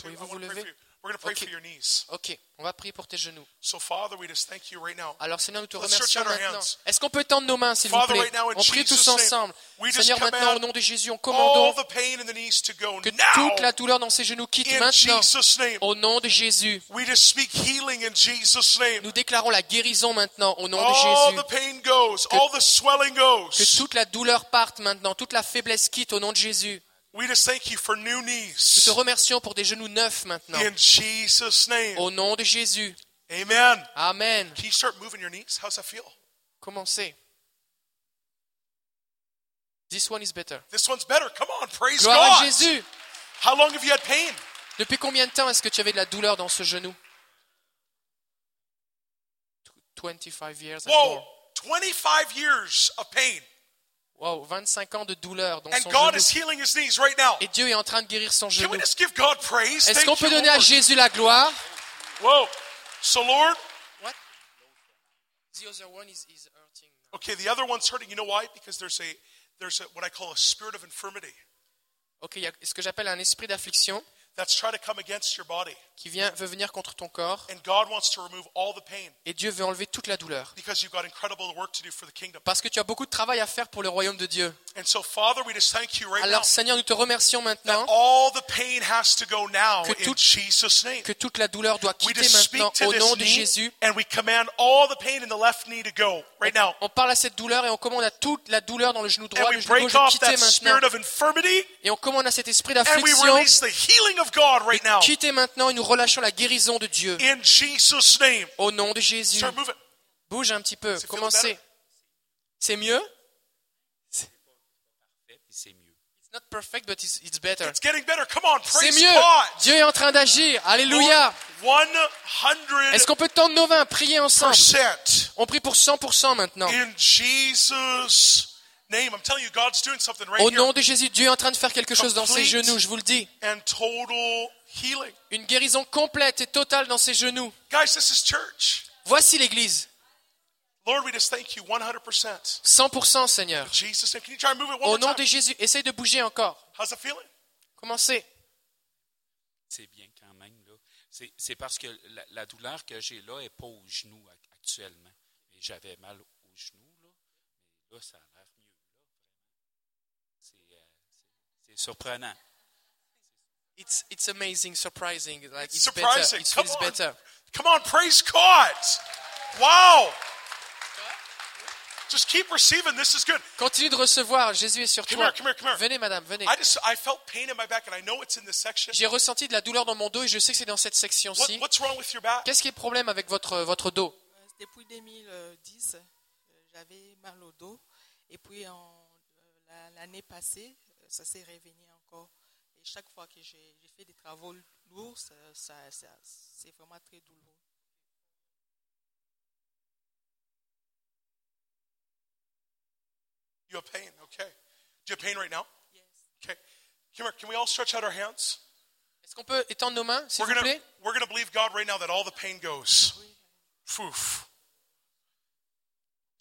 Pouvez-vous vous lever? We're going to pray Okay. for your knees. Ok, on va prier pour tes genoux. So Father, we just thank you right now. Alors Seigneur, nous te Let's remercions maintenant. Est-ce qu'on peut tendre nos mains, s'il vous plaît? right now, in On prie tous ensemble. Seigneur, maintenant, au nom de Jésus, on commandons que toute la douleur dans ses genoux quitte In maintenant. Au nom de Jésus. We just speak healing in Jesus' name. Nous déclarons la guérison maintenant, au nom de All Jésus. the pain goes. Que- All the swelling Que goes. toute la douleur parte maintenant, toute la faiblesse quitte au nom de Jésus. We just thank you for new Nous te remercions pour des genoux neufs maintenant. In Jesus' name. Au nom de Jésus. Amen. Amen. Can you start moving your knees? How's that feel? Commencez. This one is better. This one's better. Come on, praise Gloire à God. Jésus. How long have you had pain? Depuis combien de temps est-ce que tu avais de la douleur dans ce genou? 25 years Whoa, more. 25 years of pain. Wow, 25 ans de douleur dans And son God genou. is healing his knees right now. Et Dieu est en train de guérir son genou. Est-ce qu'on peut donner à Lord. Jésus la gloire? Whoa. So, Lord, What? The other one is, is hurting. okay, the other one's hurting. You know why? Because there's a there's a, what I call a spirit of infirmity Ok, il y a ce que j'appelle un esprit d'affliction that's trying to come against your body. qui vient, veut venir contre ton corps. And God wants to remove all the pain Et Dieu veut enlever toute la douleur. because you've got incredible work to do for the kingdom. Parce que tu as beaucoup de travail à faire pour le royaume de Dieu. And so, Father, we just thank you right now Alors Seigneur, nous te remercions that maintenant all the pain has to go now Que in tout- Jesus' name. que toute la douleur doit We quitter just speak maintenant to au nom this de knee Jésus. and we command all the pain in the left knee to go right now. On parle à cette douleur et on commande à toute la douleur dans le genou droit, And le we genou break gauche de off quitter that maintenant. spirit of infirmity Et on commande à cet esprit and we d'affliction release the healing of God right now quitter maintenant et nous relâchons la guérison de Dieu. in Jesus' name. Au nom de Jésus. Start moving. Bouge un petit peu. Commencez. C'est mieux? C'est mieux. It's not perfect, but it's, it's better. It's getting better. Come on, C'est mieux. God. Dieu est en train d'agir. Alléluia. 100% Est-ce qu'on peut tendre nos mains, prier ensemble? On prie pour 100% maintenant. in Jesus' name. I'm telling you, God's doing something right Au nom de Jésus, Dieu est en train de faire quelque chose dans ses genoux, je vous le dis. And total healing. Une guérison complète et totale dans ses genoux. Guys, this is church. Voici l'Église. Lord, we just thank you 100%. 100% Seigneur. Jesus' name. Can you try and move it one Au nom de Jésus, essaye de bouger encore. How's it feeling? Commencez. C'est bien quand même. là. C'est c'est parce que la, la douleur que j'ai là n'est pas au genou ac- actuellement. Et j'avais mal au genou, là. Mais là, ça a l'air mieux. là, vraiment. C'est euh, c'est- c'est surprenant. It's, it's amazing, surprising. Like It's it's surprising. better. It Come feels on. better. Come on, praise God. Wow. Just keep receiving. This is good. Continue de recevoir. Jésus est sur Come toi. here, come here, come here. Venez, madame, venez. I just I felt pain in my back, and I know it's in this section. J'ai ressenti de la douleur dans mon dos et je sais que c'est dans cette What, section-ci. what's wrong with your back? Qu'est-ce qui est le problème avec votre, votre dos? Euh, Depuis 2010, euh, j'avais mal au dos. Et puis, en- euh, la- l'année passée, ça s'est révenu encore. Et chaque fois que j'ai fait des travaux lourds, ça, ça- ça- c'est vraiment très douloureux. You have pain. Okay? Do you have pain right now? Yes. Okay. Come here. Can we all stretch out our hands? Est-ce qu'on peut étendre nos mains, s'il We're vous gonna plaît? we're gonna believe God right now that all the pain goes. Poof.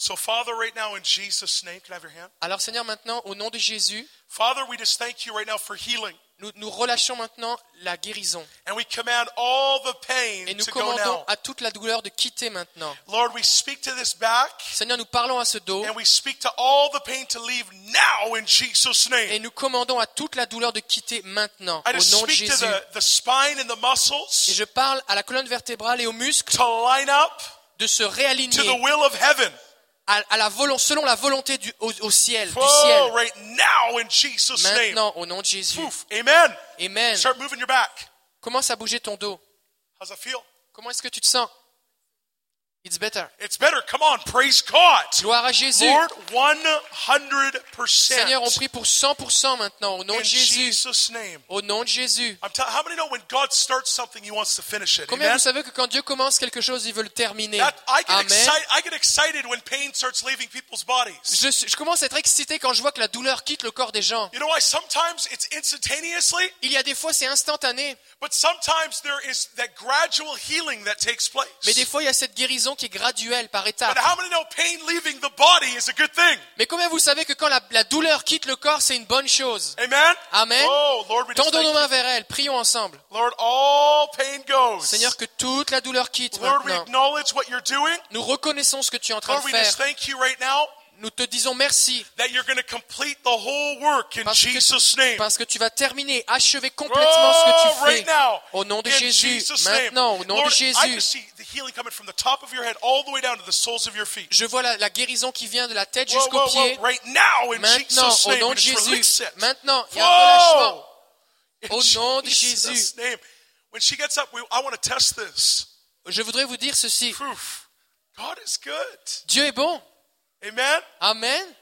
So, Father, right now in Jesus' name, can I have your hand? Alors Seigneur, maintenant, au nom de Jésus, Father, we just thank you right now for healing. nous, nous relâchons maintenant la guérison. And we command all the pain Et nous to go commandons now. à toute la douleur de quitter maintenant. Lord, we speak to this back Seigneur, nous parlons à ce dos and we speak to all the pain to leave now in Jesus' et name. nous commandons à toute la douleur de quitter maintenant, I au just nom de speak to Jésus. the, the spine and the Et muscles je parle à la colonne vertébrale et aux muscles to line up de se to the réaligner will of heaven. À, à la selon la volonté du, au, au ciel, du ciel. right now in Jesus' name. Maintenant, au nom de Jésus. Poof. Amen. Amen. Start moving your back. Commence à bouger ton dos. How's it feel? Comment est-ce que tu te sens? It's better. It's better. Come on. Praise God. Gloire à Jésus. Lord, 100%. Seigneur, on prie pour 100% maintenant, au nom in de Jésus. Jesus' name. Au nom de Jésus. How many know when God starts something, He wants to finish it? Combien Amen? vous savez que quand Dieu commence quelque chose, il veut le terminer? That, I, get Amen. excited, I get excited when pain starts leaving people's bodies. Je, je commence à être excité quand je vois que la douleur quitte le corps des gens. You know why? Sometimes it's instantaneously, Il y a des fois, c'est instantané. but sometimes there is that gradual healing that takes place. Mais des fois, il y a cette guérison qui est graduelle, par étapes. Mais combien vous savez que quand la, la douleur quitte le corps, c'est une bonne chose? Amen? Amen. Oh, Lord, Tendons nos mains vers elle, prions ensemble. Lord, all pain goes. Seigneur, que toute la douleur quitte Lord, we maintenant. acknowledge what you're doing. Nous reconnaissons ce que tu es en train de faire. right now Nous te disons merci parce que, name. parce que tu vas terminer, achever complètement ce que tu fais. Au nom de Jésus, maintenant, au nom de Jésus. Je vois la, la guérison qui vient de la tête jusqu'aux pieds. Maintenant, au nom de Jésus. Maintenant, il y a un relâchement. Au nom de Jésus. Je voudrais vous dire ceci. Dieu est bon. Amen? Amen.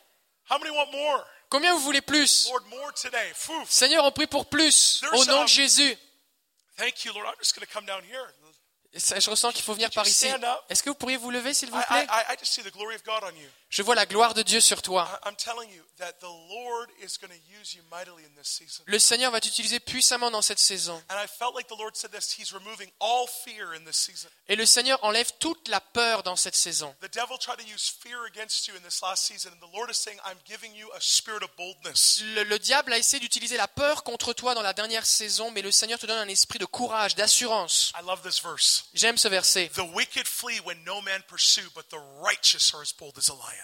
How many want more? Combien vous voulez plus? Lord, more today. Proof. Seigneur, on prie pour plus. Au nom de Jésus. Thank you, Lord. I'm just going to come down here. Je ressens qu'il faut venir par ici. Est-ce que vous pourriez vous lever, s'il vous I, plaît? I, I just see the glory of God on you. Je vois la gloire de Dieu sur toi. Le Seigneur va t'utiliser puissamment dans cette saison. And I felt like the Lord said this. He's removing all fear in this season. Et le Seigneur enlève toute la peur dans cette saison. Le, le diable a essayé d'utiliser la peur contre toi dans la dernière saison, mais le Seigneur te donne un esprit de courage, d'assurance. J'aime ce verset. The wicked flee when no man pursue, but the righteous are as bold as a lion.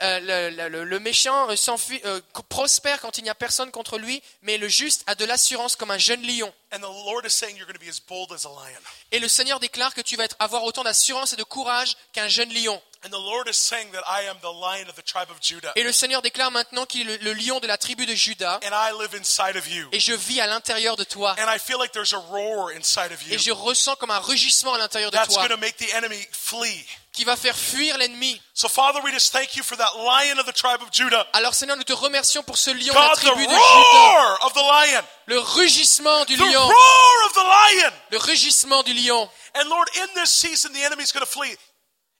Euh, le, méchant euh, s'enfuit, euh, prospère quand il n'y a personne contre lui, mais le juste a de l'assurance comme un jeune lion. And the Lord is saying you're going to be as bold as a lion. Et le Seigneur déclare que tu vas être, avoir autant d'assurance et de courage qu'un jeune lion. And the Lord is saying that I am the lion of the tribe of Judah. Et le Seigneur déclare maintenant qu'il est le, le lion de la tribu de Juda, And I live inside of you. et je vis à l'intérieur de toi. And I feel like there's a roar inside of you. Et je ressens comme un rugissement à l'intérieur de That's toi, going to make the enemy flee. qui va faire fuir l'ennemi. So, Father, we just thank you for that lion of the tribe of Judah. Alors Seigneur, nous te remercions pour ce lion de la tribu de Juda, le rugissement du lion, lion. le rugissement du lion. And Lord, in this season, the enemy's going to flee.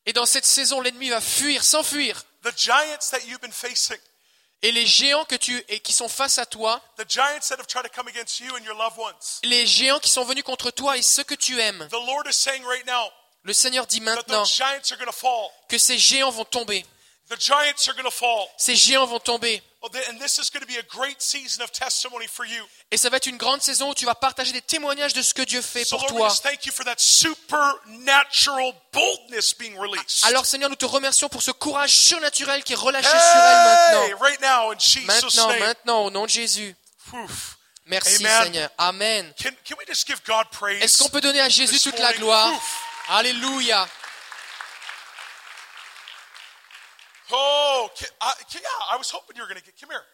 Et dans cette saison, l'ennemi va fuir, s'enfuir. The giants that you've been facing, Et les géants que tu, et qui sont face à toi, the giants that have tried to come against you and your loved ones, les géants qui sont venus contre toi et ceux que tu aimes, the Lord is saying right now le Seigneur dit that maintenant que ces géants vont tomber. The giants are going to fall. Ces géants vont tomber. Th- And this is going to be a great season of testimony for you. Et ça va être une grande saison où tu vas partager des témoignages de ce que Dieu fait pour toi. just thank you for that supernatural boldness being released. Alors Seigneur, nous te remercions pour ce courage surnaturel qui est relâché sur elle maintenant. right now, in Jesus' Maintenant, maintenant, au nom de Jésus. Merci Amen. Seigneur. Amen. Can, can we just give God praise? Est-ce qu'on peut donner à Jésus toute la gloire? Alléluia. Oh, ki- I, ki- yeah, I was hoping you were going to get. Come here.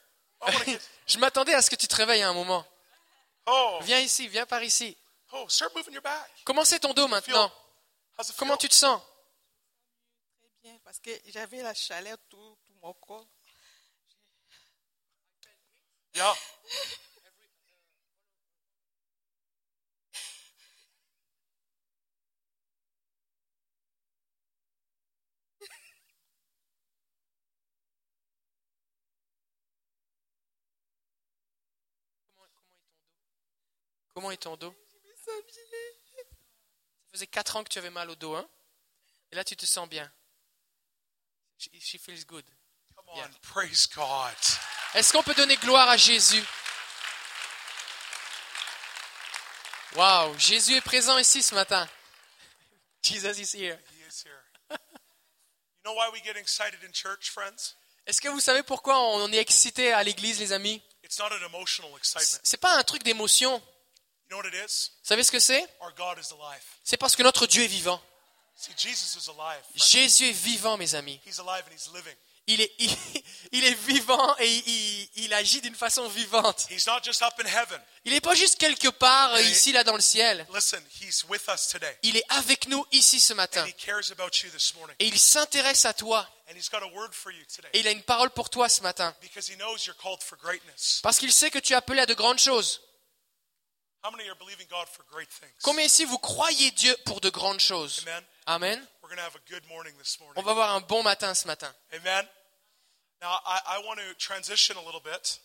I want to get. Je m'attendais à ce que tu te réveilles à un moment. Oh, Viens ici, viens par ici. oh, start moving your back. Comment c'est ton dos maintenant? How's it Comment feel? tu te sens? Très bien, parce que j'avais la chaleur tout, tout mon corps. Yeah. Comment est ton dos? Ça faisait 4 ans que tu avais mal au dos, hein? Et là, tu te sens bien. She, she feels good. Come on, praise God. Est-ce qu'on peut donner gloire à Jésus? Waouh, Jésus est présent ici ce matin. Jesus is here. He is here. You know why we get excited in church, friends? Est-ce que vous savez pourquoi on est excité à l'église, les amis? It's not an emotional excitement. C'est pas un truc d'émotion. Vous savez ce que c'est? C'est parce que notre Dieu est vivant. See, Jesus is alive. friend. Jésus est vivant, mes amis. He's alive and he's living. Il est, il, il est vivant et il, il agit d'une façon vivante. Il n'est pas juste quelque part ici, là, dans le ciel. Il est avec nous ici ce matin. Et il s'intéresse à toi. Et il a une parole pour toi ce matin. Parce qu'il sait que tu es appelé à de grandes choses. How many are believing God for great things? Combien ici vous croyez Dieu pour de grandes choses? Amen. Amen. We're going to have a good morning this morning. On va avoir un bon matin ce matin. Amen. Now, I, I want to transition a little bit.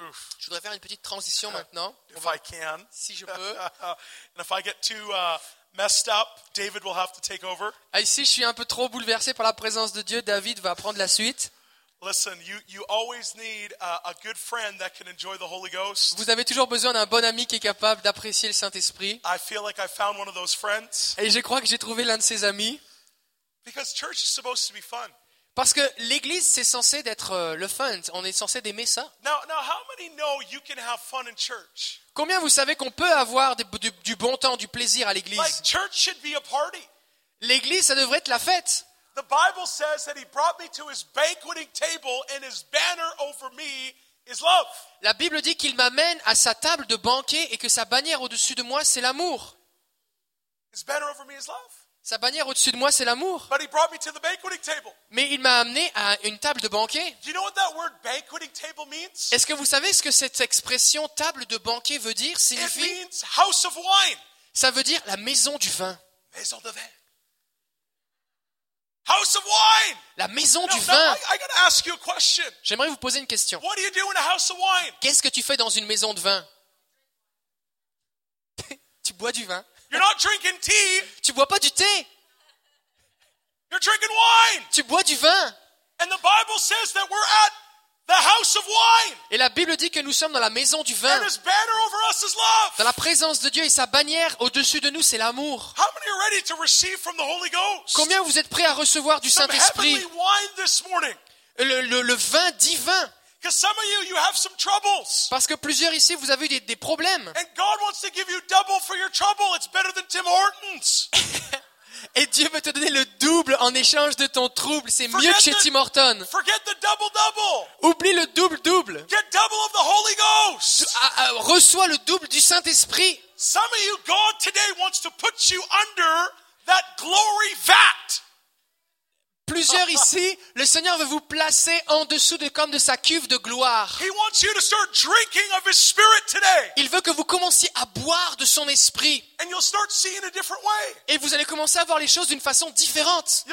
Oof, Je voudrais faire une petite transition maintenant. Va- I can. si je peux. and if I get too uh, messed up, David will have to take over. Ah, ici, je suis un peu trop bouleversé par la présence de Dieu. David va prendre la suite. Listen, you, you always need a, a good friend that can enjoy the Holy Ghost. Vous avez toujours besoin d'un bon ami qui est capable d'apprécier le Saint-Esprit. I feel like I found one of those friends Et je crois que j'ai trouvé l'un de ses amis. because church is supposed to be fun. Parce que l'église, c'est censé d'être euh, le fun. On est censé d'aimer ça. Now, now, how many know you can have fun in church? Combien vous savez qu'on peut avoir du, du bon temps, du plaisir à l'église? Like, church should be a party. L'église, ça devrait être la fête. The Bible says that he brought me to his banqueting table, and his banner over me is love. La Bible dit qu'il m'amène à sa table de banquet et que sa bannière au-dessus de moi, c'est l'amour. His banner over me is love. Sa bannière au-dessus de moi, c'est l'amour. But he brought me to the banqueting table. Mais il m'a amené à une table de banquet. Do you know what that word banqueting table means? Est-ce que vous savez ce que cette expression table de banquet veut dire It Signifie means house of wine. Ça veut dire la maison du vin. Maison de vin. House of wine. La maison du vin. I, I got to ask you a question. J'aimerais vous poser une question. What do you do in a house of wine? Qu'est-ce que tu fais dans une maison de vin? Tu bois du vin. You're not drinking tea, Tu bois pas du thé. you're drinking wine. Tu bois du vin. And the Bible says that we're at the house of wine. Et la Bible dit que nous sommes dans la maison du vin. And his banner over us is love. Dans la présence de Dieu et sa bannière au-dessus de nous, c'est l'amour. How many are ready to receive from the Holy Ghost? Combien vous êtes prêts à recevoir du Saint-Esprit? le, le- le vin divin. Because some of you, you have some troubles. Parce que plusieurs ici, vous avez eu des, des problèmes. Double. Et Dieu veut te donner le double en échange de ton trouble. C'est mieux que chez Tim Horton. Double double. Oublie le double Ghost. Ah, ah, Reçois le double du Saint-Esprit. Some of you, God today wants to put you under that glory vat. Plusieurs ici, le Seigneur veut vous placer en dessous de comme de sa cuve de gloire. He wants you to start drinking of His Spirit today. Il veut que vous commenciez à boire de son esprit. And you'll start seeing a different way. Et vous allez commencer à voir les choses d'une façon différente.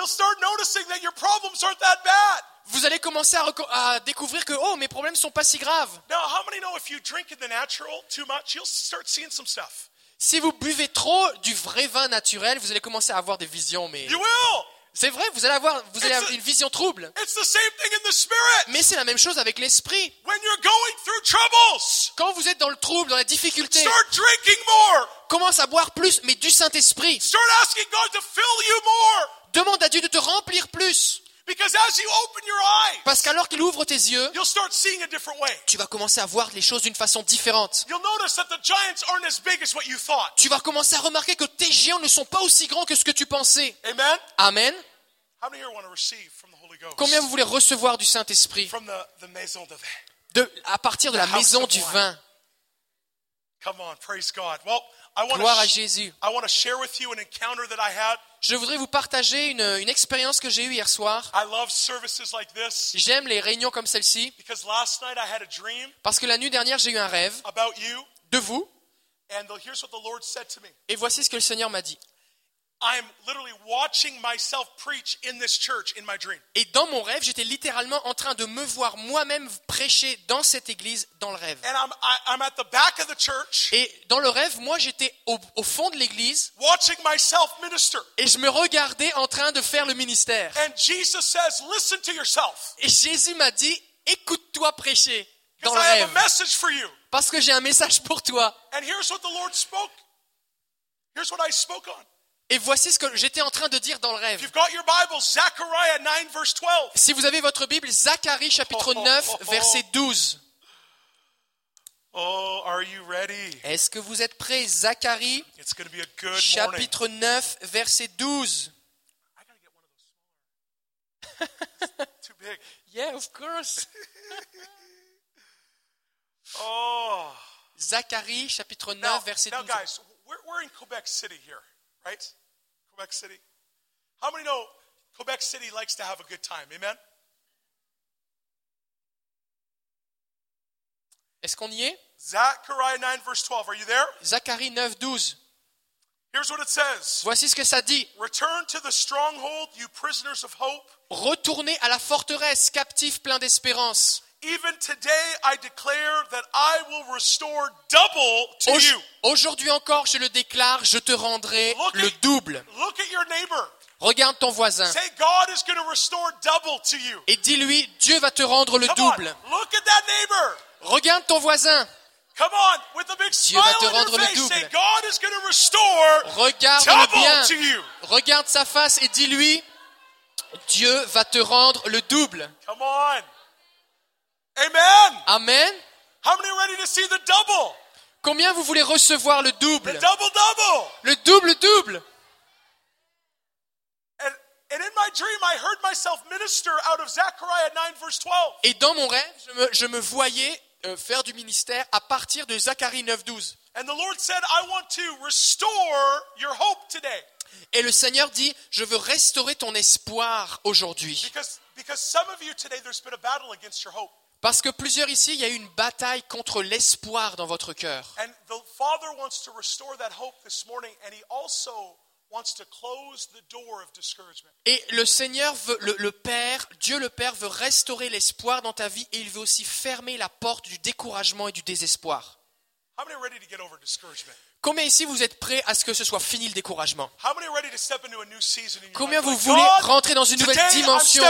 Vous allez commencer à, découvrir que, oh, mes problèmes sont pas si graves. Now, how many know if you drink in the natural too much, you'll start seeing some stuff? Si vous buvez trop du vrai vin naturel, vous allez commencer à avoir des visions, mais You will. c'est vrai, vous allez avoir, vous allez avoir une vision trouble. It's the same thing in the Spirit. Mais c'est la même chose avec l'esprit. When you're going through troubles, Quand vous êtes dans le trouble, dans la difficulté, start drinking more. commence à boire plus, mais du Saint-Esprit. Start asking God to fill you more. Demande à Dieu de te remplir plus. Because as you open your eyes, Parce qu'alors qu'il ouvre tes yeux, you'll start seeing a different way. tu vas commencer à voir les choses d'une façon différente. You'll notice that the giants aren't as big as what you thought. Tu vas commencer à remarquer que tes géants ne sont pas aussi grands que ce que tu pensais. Amen? Amen. How many here want to receive from the Holy Ghost? Combien vous voulez recevoir du Saint-Esprit? À partir de la maison du vin Gloire à Jésus. Je voudrais vous partager une, une expérience que j'ai eue hier soir. J'aime les réunions comme celle-ci parce que la nuit dernière j'ai eu un rêve de vous et voici ce que le Seigneur m'a dit. I'm literally watching myself preach in this church in my dream. Et dans mon rêve, j'étais littéralement en train de me voir moi-même prêcher dans cette église dans le rêve. And I'm, I, I'm at the back of the church Et dans le rêve, moi j'étais au, au fond de l'église watching myself minister. et je me regardais en train de faire le ministère. And Jesus says, Listen to yourself Et Jésus m'a dit, écoute-toi prêcher dans because le I have a rêve message for you. parce que j'ai un message pour toi. And here's what the Lord spoke. Here's what I spoke on. Et voici ce que j'étais en train de dire dans le rêve. you've got your Bible, Zechariah 9, verse 12. Si vous avez votre Bible, Zacharie chapitre 9, verset 12. Oh, are you ready? Est-ce que vous êtes prêts Zacharie It's going to be a good morning. chapitre 9, verset 12. I gotta get one of those smaller. It's too big. Yeah, of course. Oh. Zacharie chapitre 9, Now, verset now 12. guys, we're, we're in Quebec City here, right? Quebec City. How many know Quebec City likes to have a good time? Amen? Est-ce qu'on y est? Zechariah 9, verse 12. Are you there? Zacharie 9, 12. Here's what it says Voici ce que ça dit. Return to the stronghold, you prisoners of hope. Retournez à la forteresse, captifs pleins d'espérance. Even today, I declare that I will restore double to you. Aujourd'hui encore, je le déclare, je te rendrai Look le at- double. Look at your neighbor. Regarde ton voisin Say, God is going to restore double to you. et dis-lui, Dieu va te rendre le Come double. on, look at that neighbor. Regarde ton voisin, Come on, with a big Dieu smile va te rendre le double. say, God is going to restore regarde-le double bien, to you. regarde sa face et dis-lui, Dieu va te rendre le double. Come on. Amen. Amen. How many are ready to see the double? Combien vous voulez recevoir le The double double double. Le double double. And, and in my dream, I heard myself minister out of Zechariah 9, verse 12. Et dans mon rêve, je me, je me voyais euh, faire du ministère à partir de Zacharie 9, 12. And the Lord said, I want to restore your hope today. Et le Seigneur dit, je veux restaurer ton espoir aujourd'hui. Parce que plusieurs ici, il y a eu une bataille contre l'espoir dans votre cœur. Et le Seigneur, veut, le, le Père, Dieu le Père veut restaurer l'espoir dans ta vie et il veut aussi fermer la porte du découragement et du désespoir. Combien ici vous êtes prêts à ce que ce soit fini le découragement? Combien vous voulez rentrer dans une nouvelle dimension?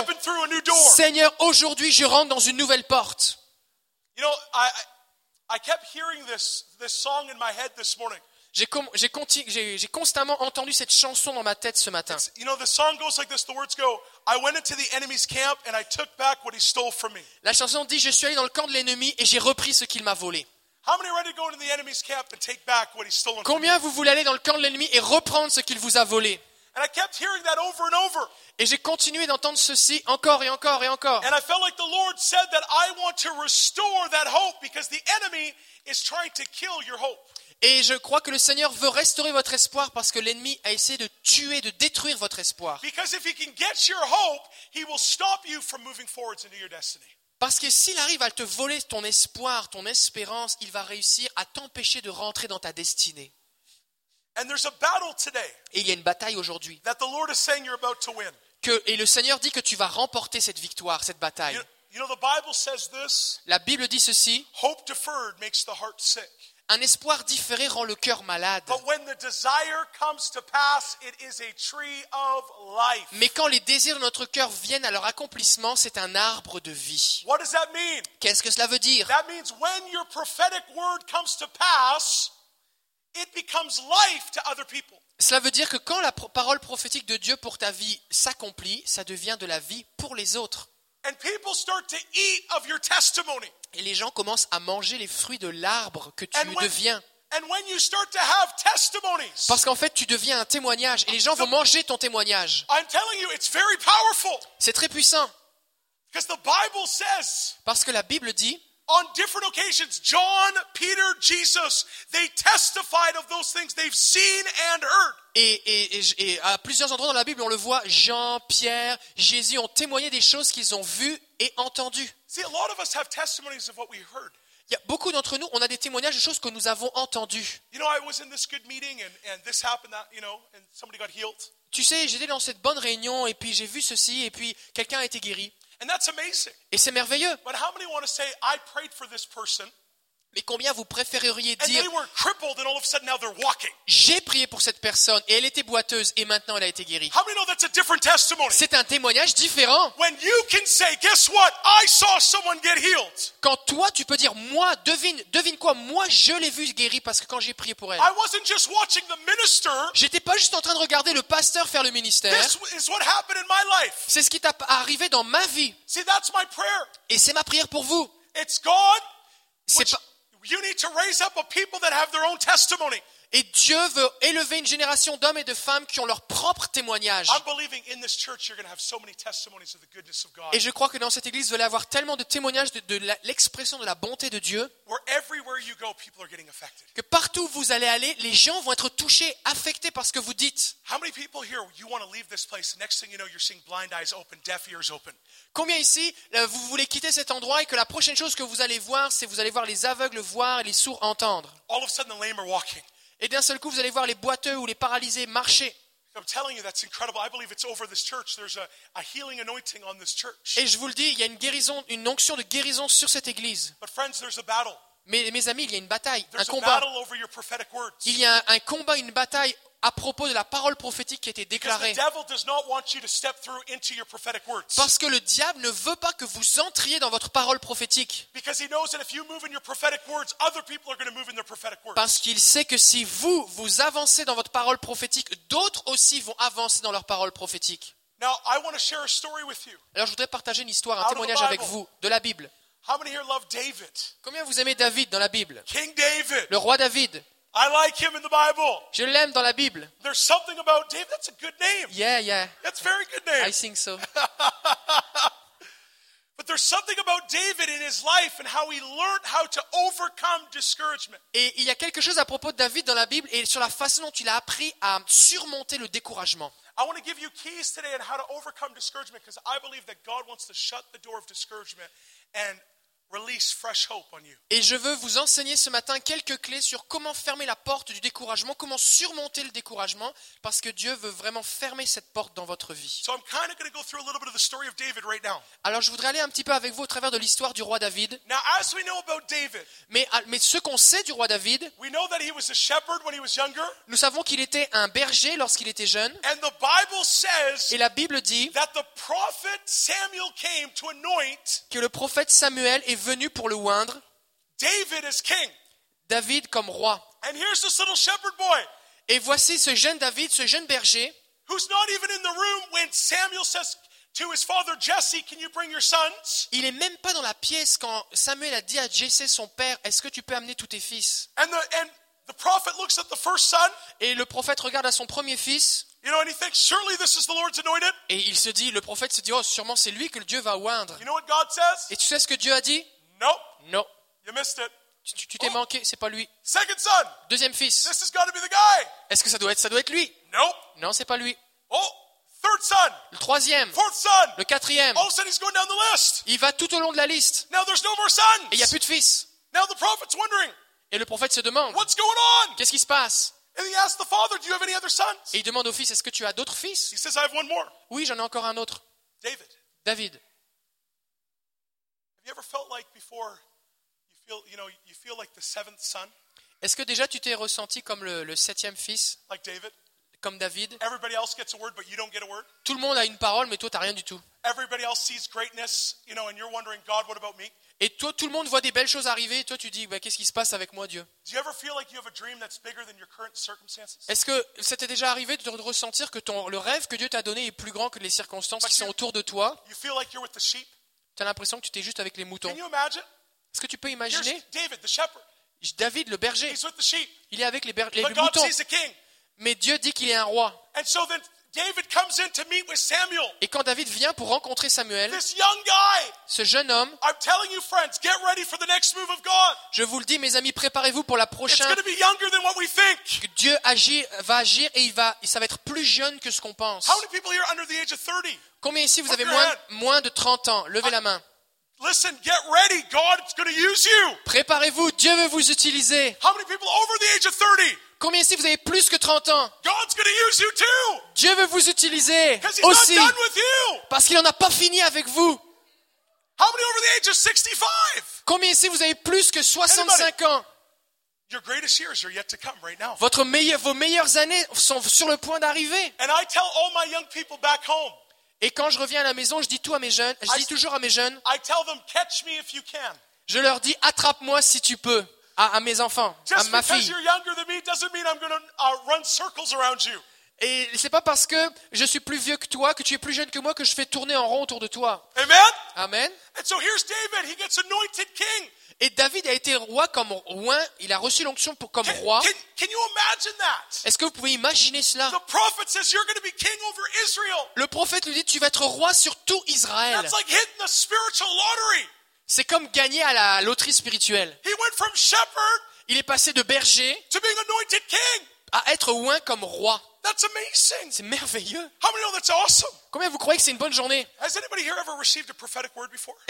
Seigneur, aujourd'hui je rentre dans une nouvelle porte. You know, I, I I kept hearing this this song in my head this morning. J'ai constamment entendu cette chanson dans ma tête ce matin. You know, the song goes like this. The words go, "I went into the enemy's camp and I took back what he stole from me." La chanson dit, je suis allé dans le camp de l'ennemi et j'ai repris ce qu'il m'a volé. How many are ready to go into the enemy's camp and take back what he's stolen from Combien vous voulez aller dans le camp de l'ennemi et reprendre ce qu'il vous a volé? You? And I kept hearing that over and over. Et j'ai continué d'entendre ceci encore et encore et encore. And I felt like the Lord said that I want to restore that hope because the enemy is trying to kill your hope. Et je crois que le Seigneur veut restaurer votre espoir parce que l'ennemi a essayé de tuer, de détruire votre espoir. Parce que s'il arrive à te voler ton espoir, ton espérance, il va réussir à t'empêcher de rentrer dans ta destinée. And there's a battle today Et il y a une bataille aujourd'hui. that the Lord is saying you're about to win. Que, et le Seigneur dit que tu vas remporter cette victoire, cette bataille. You, you know, the Bible says this La Bible dit ceci, hope deferred makes the heart sick. Un espoir différé rend le cœur malade. But when the desire comes to pass, it is a tree of life. Mais quand les désirs de notre cœur viennent à leur accomplissement, c'est un arbre de vie. What does that mean? Qu'est-ce que cela veut dire? That means when your prophetic word comes to pass, it becomes life to other people. Cela veut dire que quand la parole prophétique de Dieu pour ta vie s'accomplit, ça devient de la vie pour les autres. And people start to eat of your testimony. Et les gens commencent à manger les fruits de l'arbre que tu And when, deviens. And when you start to have testimonies, Parce qu'en fait, tu deviens un témoignage et les gens vont manger ton témoignage. I'm telling you, it's very powerful. C'est très puissant. Because the Bible says Parce que la Bible dit, on different occasions, John, Peter, Jesus, they testified of those things they've seen and heard. et, et- et- à plusieurs endroits dans la Bible, on le voit, Jean, Pierre, Jésus ont témoigné des choses qu'ils ont vues et entendues. See, a lot of us have testimonies of what we heard. Il y a beaucoup d'entre nous, on a des témoignages de choses que nous avons entendues. You know, I was in this good meeting and, and this happened, that, you know, and somebody got healed. Tu sais, j'étais dans cette bonne réunion et puis j'ai vu ceci et puis quelqu'un a été guéri. And that's amazing. Et c'est merveilleux. But how many want to say, I prayed for this person Mais combien vous préféreriez dire j'ai prié pour cette personne et elle était boiteuse et maintenant elle a été guérie? C'est un témoignage différent. Quand toi tu peux dire moi devine devine quoi? Moi je l'ai vu guérie parce que quand j'ai prié pour elle. J'étais pas juste en train de regarder le pasteur faire le ministère. C'est ce qui t'est arrivé dans ma vie et c'est ma prière pour vous. C'est pas you need to raise up a people that have their own testimony. Et Dieu veut élever une génération d'hommes et de femmes qui ont leur propre témoignage. Et je crois que dans cette église, vous allez avoir tellement de témoignages de, l'expression de la bonté de Dieu que partout où vous allez aller, les gens vont être touchés, affectés par ce que vous dites. Combien ici, euh, vous voulez quitter cet endroit et que la prochaine chose que vous allez voir, c'est vous allez voir les aveugles voir et les sourds entendre? All of a sudden, the lame are walking. Et d'un seul coup, vous allez voir les boiteux ou les paralysés marcher. Et je vous le dis, il y a une guérison, une onction de guérison sur cette église. Mais mes amis, il y a une bataille, un combat. Il y a un, un combat, une bataille à propos de la parole prophétique qui a été déclarée. Parce que le diable ne veut pas que vous entriez dans votre parole prophétique. Parce qu'il sait que si vous, vous avancez dans votre parole prophétique, d'autres aussi vont avancer dans leur parole prophétique. Now, I want to share a story with you. Alors je voudrais partager une histoire, un témoignage avec vous de la Bible. How many here love David? Combien vous aimez David dans la Bible? King David. Le roi David. I like him in the Bible. Je l'aime dans la Bible. There's something about David. That's a good name. Yeah, yeah, That's a very good name. I think so. But there's something about David in his life and how he learned how to overcome discouragement. Et il y a quelque chose à propos de David dans la Bible et sur la façon dont il a appris à surmonter le découragement. I want to give you keys today on how to overcome discouragement because I believe that God wants to shut the door of discouragement and release fresh hope on you. Et je veux vous enseigner ce matin quelques clés sur comment fermer la porte du découragement, comment surmonter le découragement, parce que Dieu veut vraiment fermer cette porte dans votre vie. So I'm kind of going to go through a little bit of the story of David right now. Alors je voudrais aller un petit peu avec vous au travers de l'histoire du roi David. Now, as we know about David, Mais, ah, mais ce qu'on sait du roi David, we know that he was a shepherd when he was younger, nous savons qu'il était un berger lorsqu'il était jeune. and the Bible says Et la Bible dit that the prophet Samuel came to anoint que le prophète Samuel est venu pour le oindre, David as king. David comme roi. And here's this little shepherd boy Et voici ce jeune David, ce jeune berger, who's not even in the room when Samuel says to his father Jesse, Can you bring your sons? il est même pas dans la pièce quand Samuel a dit à Jessé son père, est-ce que tu peux amener tous tes fils? And the, and the prophet looks at the first son, Et le prophète regarde à son premier fils you know, and he thinks, Surely this is the Lord's anointed. et il se dit, le prophète se dit, oh sûrement c'est lui que Dieu va oindre. You know what God says? Et tu sais ce que Dieu a dit? Nope, Non, you missed it. tu t'es manqué, c'est pas lui. Second son, Deuxième fils, this has got to be the guy. est-ce que ça doit être, ça doit être lui? Nope. Non, c'est pas lui. Oh, third son, Le troisième, fourth son. le quatrième, All of a sudden he's going down the list. il va tout au long de la liste Now there's no more et il n'y a sons. plus de fils. Now the prophet's wondering, Et le prophète se demande, What's going on? qu'est-ce qui se passe? And he asks the father, Do you have any other sons? Et il demande au fils, est-ce que tu as d'autres fils? He says, I have one more. Oui, j'en ai encore un autre. David. David, Have you ever felt like before you feel, you know, you feel like the seventh son, est-ce que déjà tu t'es ressenti comme le, le septième fils, like David? comme David? Everybody else gets a word, but you don't get a word? Tout le monde a une parole, mais toi, tu n'as rien du tout. Everybody else sees greatness, you know, and you're wondering, God, what about me? Et toi, tout le monde voit des belles choses arriver, et toi, tu dis, bah, qu'est-ce qui se passe avec moi, Dieu? Do you ever feel like you have a dream that's bigger than your current circumstances? Est-ce que ça t'est déjà arrivé de de ressentir que ton, le rêve que Dieu t'a donné est plus grand que les circonstances qui sont autour de toi? You feel like you're with the sheep? Tu as l'impression que tu t'es juste avec les moutons. Est-ce que tu peux imaginer? David, le berger, il est avec les, les moutons. Mais Dieu dit qu'il est un roi. And so then David comes in to meet with Samuel. Et quand David vient pour rencontrer Samuel, This young guy. ce jeune homme, I'm telling you, friends, get ready for the next move of God. je vous le dis, mes amis, préparez-vous pour la prochaine. Dieu agit, va agir et il va, ça va être plus jeune que ce qu'on pense. How many people here under the age of 30? Combien ici vous avez moins, moins de 30 ans? Levez la main. Listen, get ready. God's going to use you. Préparez-vous, Dieu veut vous utiliser. How many people over the age of 30? Combien ici vous avez plus que 30 ans? God's going to use you too. Dieu veut vous utiliser aussi. not done with you. Parce qu'il n'en a pas fini avec vous. How many over the age of 65? Combien ici vous avez plus que 65 ans? Your greatest years are yet to come right now. Votre meilleur- Vos meilleures années sont sur le point d'arriver. And I tell all my young people back home, Et quand je reviens à la maison, je dis tout à mes jeunes, je dis toujours à mes jeunes, I tell them, catch me if you can. je leur dis attrape-moi si tu peux. À, à mes enfants, à ma fille. you're younger than me doesn't mean I'm going to uh, run circles around you. Et c'est pas parce que je suis plus vieux que toi, que tu es plus jeune que moi, que je fais tourner en rond autour de toi. Amen? Amen. And so here's David. He gets anointed king. Et David a été roi comme roi, il a reçu l'onction pour comme roi. can, can you imagine that? Est-ce que vous pouvez imaginer cela? The prophet says you're going to be king over Israel. Le prophète lui dit tu vas être roi sur tout Israël. C'est comme gagner à la loterie spirituelle. He went from shepherd Il est passé de berger à être oint comme roi. That's amazing. C'est merveilleux. How many know that's awesome? Combien vous croyez que c'est une bonne journée? Est-ce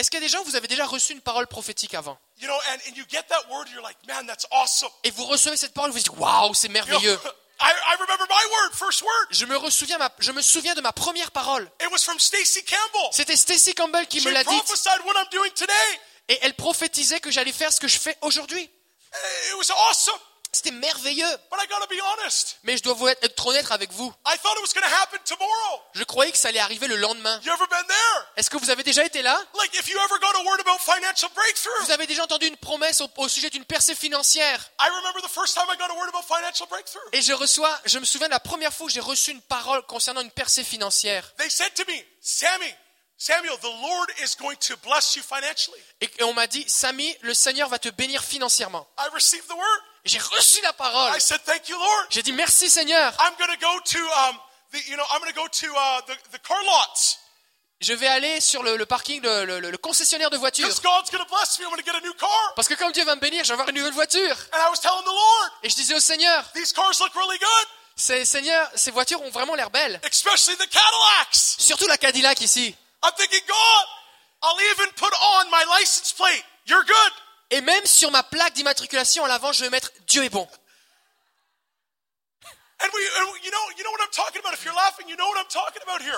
qu'il y a des gens, vous avez déjà reçu une parole prophétique avant? You know, and, and you get that word, you're like, man, that's awesome. Et vous recevez cette parole, vous dites waouh, c'est merveilleux. I, I remember my word, first word. Je me, souviens ma- je me souviens de ma première parole. It was from Stacy Campbell. C'était Stacy Campbell qui She me l'a dit. prophesied what I'm doing today. Et elle prophétisait que j'allais faire ce que je fais aujourd'hui. It was awesome. C'était merveilleux. But I gotta be honest. Mais je dois vous être, être honnête avec vous. I thought it was gonna happen tomorrow. Je croyais que ça allait arriver le lendemain. You ever been there? Est-ce que vous avez déjà été là? Like if you ever got a word about financial breakthrough. Vous avez déjà entendu une promesse au, au sujet d'une percée financière I remember the first time I got a word about financial breakthrough. Et je reçois, je me souviens de la première fois où j'ai reçu une parole concernant une percée financière. They said to me, Sammy, Samuel, the Lord is going to bless you financially. Et, et on m'a dit, Samy, le Seigneur va te bénir financièrement. I received the word. J'ai reçu la parole. I said, Thank you, Lord. J'ai dit merci Seigneur. I'm going to go to, um, the, you know, I'm going to go to uh, the, the car lots. Je vais aller sur le, le parking, le, le- le concessionnaire de voitures. Parce que comme Dieu va me bénir, je vais avoir une nouvelle voiture. Et je disais au Seigneur, Ces- Seigneur, ces voitures ont vraiment l'air belles. Surtout la Cadillac ici. I'm thinking, God, I'll even put on my license plate. You're good. Et même sur ma plaque d'immatriculation à l'avant, je vais mettre Dieu est bon.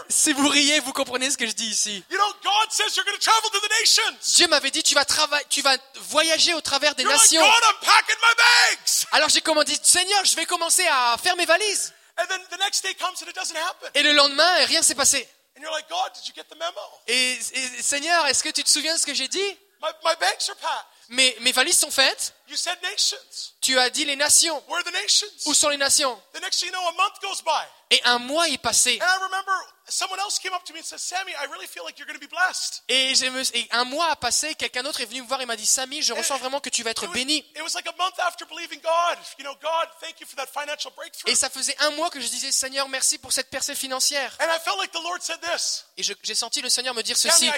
Si vous riez, vous comprenez ce que je dis ici. You know, God says you're going to travel to the nations. Dieu m'avait dit, tu vas, travailler, tu vas voyager au travers des You're like, nations. God, I'm packing my bags. Alors j'ai commandé, Seigneur, je vais commencer à faire mes valises. And then the next day comes and it doesn't happen. Et le lendemain, rien s'est passé. And you're like, God, did you get the memo? Et, et, Seigneur, est-ce que tu te souviens de ce que j'ai dit? My, my bags are packed. Mes, mes valises sont faites. You said nations. Tu as dit les nations. Where are the nations? Où sont les nations? The next thing you know, a month goes by. Et un mois est passé. And I remember someone else came up to me and said, Sammy, I really feel like you're going to be blessed. Et, je me- et un mois a passé, quelqu'un d'autre est venu me voir et m'a dit, Samy, je ressens vraiment que tu vas être It was, béni. it was like a month after believing God. You know, God, thank you for that financial breakthrough. Et ça faisait un mois que je disais, Seigneur, merci pour cette percée financière. And I felt like the Lord said this. Et j'ai senti le Seigneur me dire Sammy, ceci.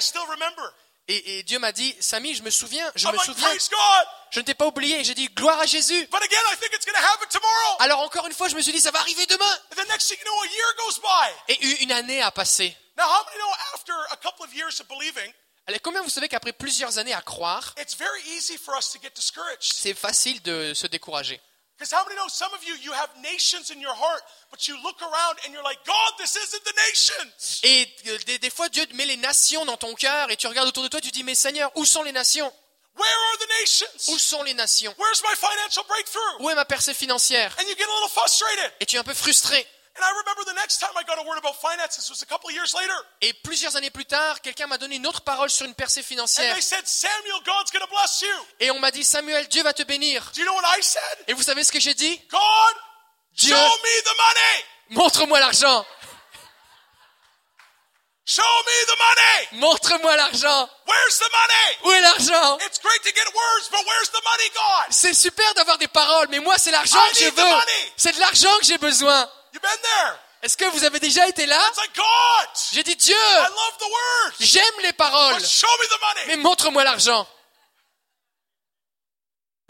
Et, et Dieu m'a dit, Samy, je me souviens, je I'm me like, souviens, je ne t'ai pas oublié. J'ai dit, gloire à Jésus. But again, I think it's going to happen tomorrow. Alors encore une fois, je me suis dit, ça va arriver demain. And the next thing you know, a year goes by. Et une année a passé. Now, how many know after a couple of years of believing, Allez, combien vous savez qu'après plusieurs années à croire, it's very easy for us to get discouraged? c'est facile de se décourager? Because how many know some of you, you have nations in your heart, but you look around and you're like, God, this isn't the nations. Et euh, des, des fois, Dieu met les nations dans ton cœur et tu regardes autour de toi, tu dis, mais Seigneur, où sont les nations? Where are the Où nations? sont les nations? Where's my financial breakthrough? Où est ma percée financière? And you get a little frustrated. Et tu es un peu frustré. And I remember the next time I got a word about finances was a couple of years later. Et plusieurs années plus tard, quelqu'un m'a donné une autre parole sur une percée And financière. they said, Samuel, God's going to bless you. Et on m'a dit, Samuel, Dieu va te bénir. Do you know what I said? Et vous savez ce que j'ai dit? God, Dieu, show me the money. montre-moi l'argent. Show me the money. Montre-moi l'argent. Where's the money? Où est l'argent? It's great to get words, but where's the money gone? C'est super d'avoir des paroles, mais moi, c'est l'argent que je veux. money. C'est de l'argent que j'ai besoin. You've been there. Est-ce que vous avez déjà été là? J'ai dit Dieu, I love the words. j'aime les paroles, But show me the money. mais montre-moi l'argent.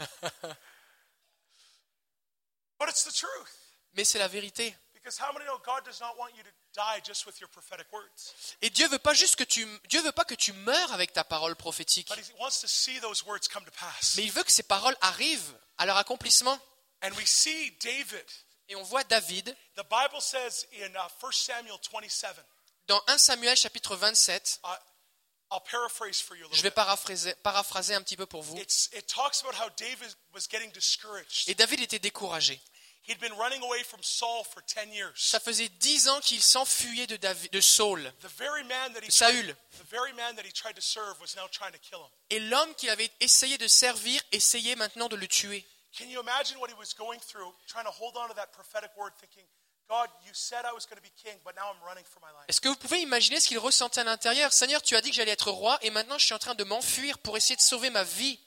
But it's the truth. Mais c'est la vérité. Because how many know God does not want you to die just with your prophetic words? Et Dieu veut pas juste que tu, Dieu veut pas que tu meurs avec ta parole prophétique, But He wants to see those words come to pass. mais il veut que ces paroles arrivent à leur accomplissement. Et on voit David The Bible says in uh, 1 Samuel 27, dans 1 Samuel chapitre 27. uh, I'll paraphrase for you a Je vais paraphraser, paraphraser un petit peu pour vous. It's, it talks about how David was getting discouraged. Et David était découragé. He'd been running away from Saul for 10 years. Ça faisait dix ans qu'il s'enfuyait de, David, de Saul. The very man that he Saül. Et l'homme qu'il avait essayé de servir essayait maintenant de le tuer. Can you imagine what he was going through, trying to hold on to that prophetic word, thinking, God, you said I was going to be king, but now I'm running for my life. Est-ce que vous pouvez imaginer ce qu'il ressentait à l'intérieur? Seigneur, tu as dit que j'allais être roi et maintenant je suis en train de m'enfuir pour essayer de sauver ma vie.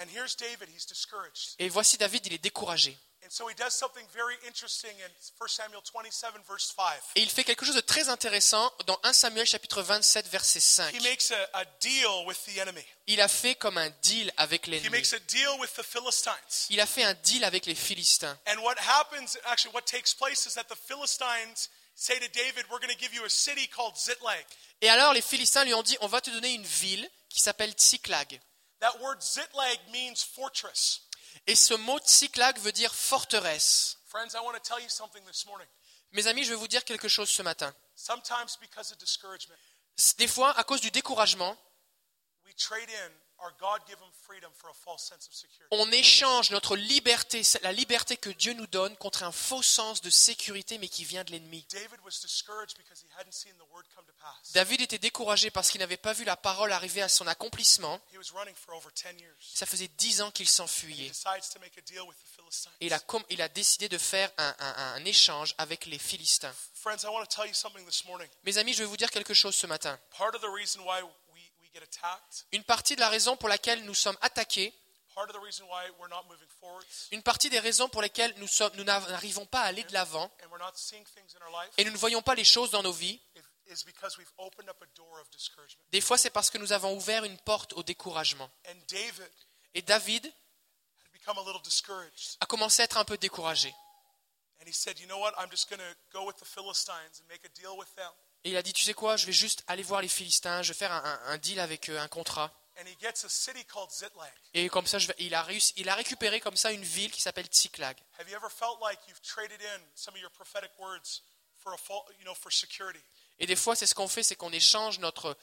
And here's David, he's discouraged. Et voici David, il est découragé. And so he does something very interesting in 1 Samuel 27, verse 5. Et il fait quelque chose de très intéressant dans 1 Samuel chapitre 27 verset 5. He makes a, a deal with the enemy. Il a fait comme un deal avec He l'ennemi. makes a deal with the Philistines. Il a fait un deal avec les Philistins. And what happens, actually, what takes place is that the Philistines say to David, We're going to give you a city called Ziklag. Et alors les Philistins lui ont dit, on va te donner une ville qui s'appelle Tsiklag. That word Ziklag means fortress. Et ce mot Tsiklag veut dire forteresse. Friends, I want to tell you something this morning. Mes amis, je vais vous dire quelque chose ce matin. Sometimes, because of discouragement, Des fois, à cause du découragement, on échange notre liberté, la liberté que Dieu nous donne, contre un faux sens de sécurité, mais qui vient de l'ennemi. David était découragé parce qu'il n'avait pas vu la parole arriver à son accomplissement. He was running for over 10 years. Ça faisait dix ans qu'il s'enfuyait. Et il a, com- il a décidé de faire un, un- un échange avec les Philistins. Mes amis, je vais vous dire quelque chose ce matin. Part of the reason why Une partie de la raison pour laquelle nous sommes attaqués, part of the reason why we're not moving forward, une partie des raisons pour lesquelles nous sommes- nous n'arrivons pas à aller de l'avant and we're not seeing things in our life, et nous ne voyons pas les choses dans nos vies, des fois c'est parce que nous avons ouvert une porte au découragement. Et David a commencé à être un peu découragé. Et il a dit, tu sais quoi, je vais juste aller voir les Philistins, je vais faire un, deal avec eux, un contrat. Et comme ça, je vais- il, a réussi, il a récupéré comme ça une ville qui s'appelle Tsiklag. Et des fois, c'est ce qu'on fait, c'est qu'on échange notre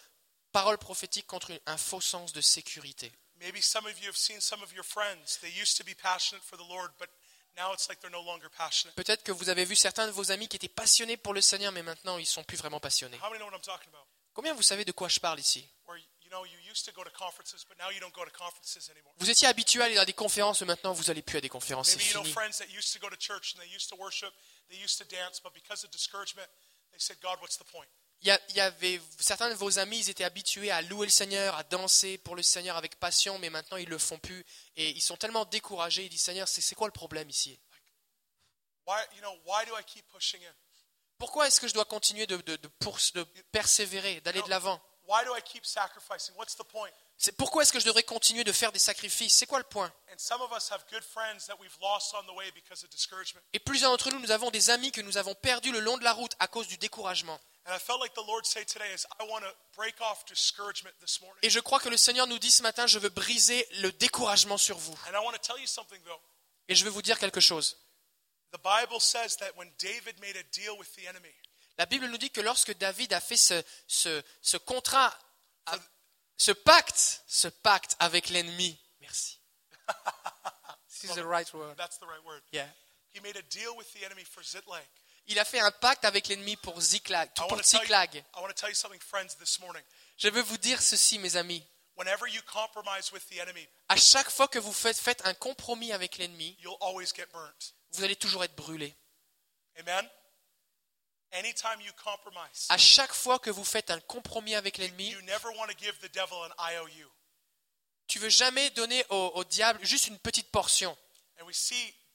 parole prophétique contre un faux sens de sécurité. Maybe some of you have seen some of your friends. They used to be passionate for the Lord, but now it's like they're no longer passionate. Peut-être que vous avez vu certains de vos amis qui étaient passionnés pour le Seigneur, mais maintenant ils sont plus vraiment passionnés. How many know what I'm talking about? Combien vous savez de quoi je parle ici? Where you know you used to go to conferences, but now you don't go to conferences anymore. Vous étiez habitué à aller à des conférences, mais maintenant vous n'allez plus à des conférences, c'est fini. Il y, avait certains de vos amis, ils étaient habitués à louer le Seigneur, à danser pour le Seigneur avec passion, mais maintenant ils le font plus et ils sont tellement découragés. Ils disent Seigneur, c'est quoi le problème ici? Pourquoi est-ce que je dois continuer de, de- de pours- de persévérer, d'aller de l'avant? C'est pourquoi est-ce que je devrais continuer de faire des sacrifices? C'est quoi le point? Et plusieurs d'entre nous, nous avons des amis que nous avons perdus le long de la route à cause du découragement. And I felt like the Lord say today is I want to break off discouragement this morning. Et je crois que le Seigneur nous dit ce matin, je veux briser le découragement sur vous. And I want to tell you something though. Et je veux vous dire quelque chose. The Bible says that when David made a deal with the enemy, La Bible nous dit que lorsque David a fait ce, ce, ce contrat, ce pacte, ce pacte avec l'ennemi, merci. This is the right word. that's the right word. Yeah. He made a deal with the enemy for Ziklag. Il a fait un pacte avec l'ennemi pour Ziklag, I pour want, to tell you, Ziklag. Je veux vous dire ceci, mes amis. Whenever you compromise with the enemy, À chaque fois que vous faites, faites un compromis avec l'ennemi, vous allez toujours être brûlé. Amen? anytime you compromise, À chaque fois que vous faites un compromis avec l'ennemi, you never want to give the devil an IOU. tu veux jamais donner au, au diable juste une petite portion.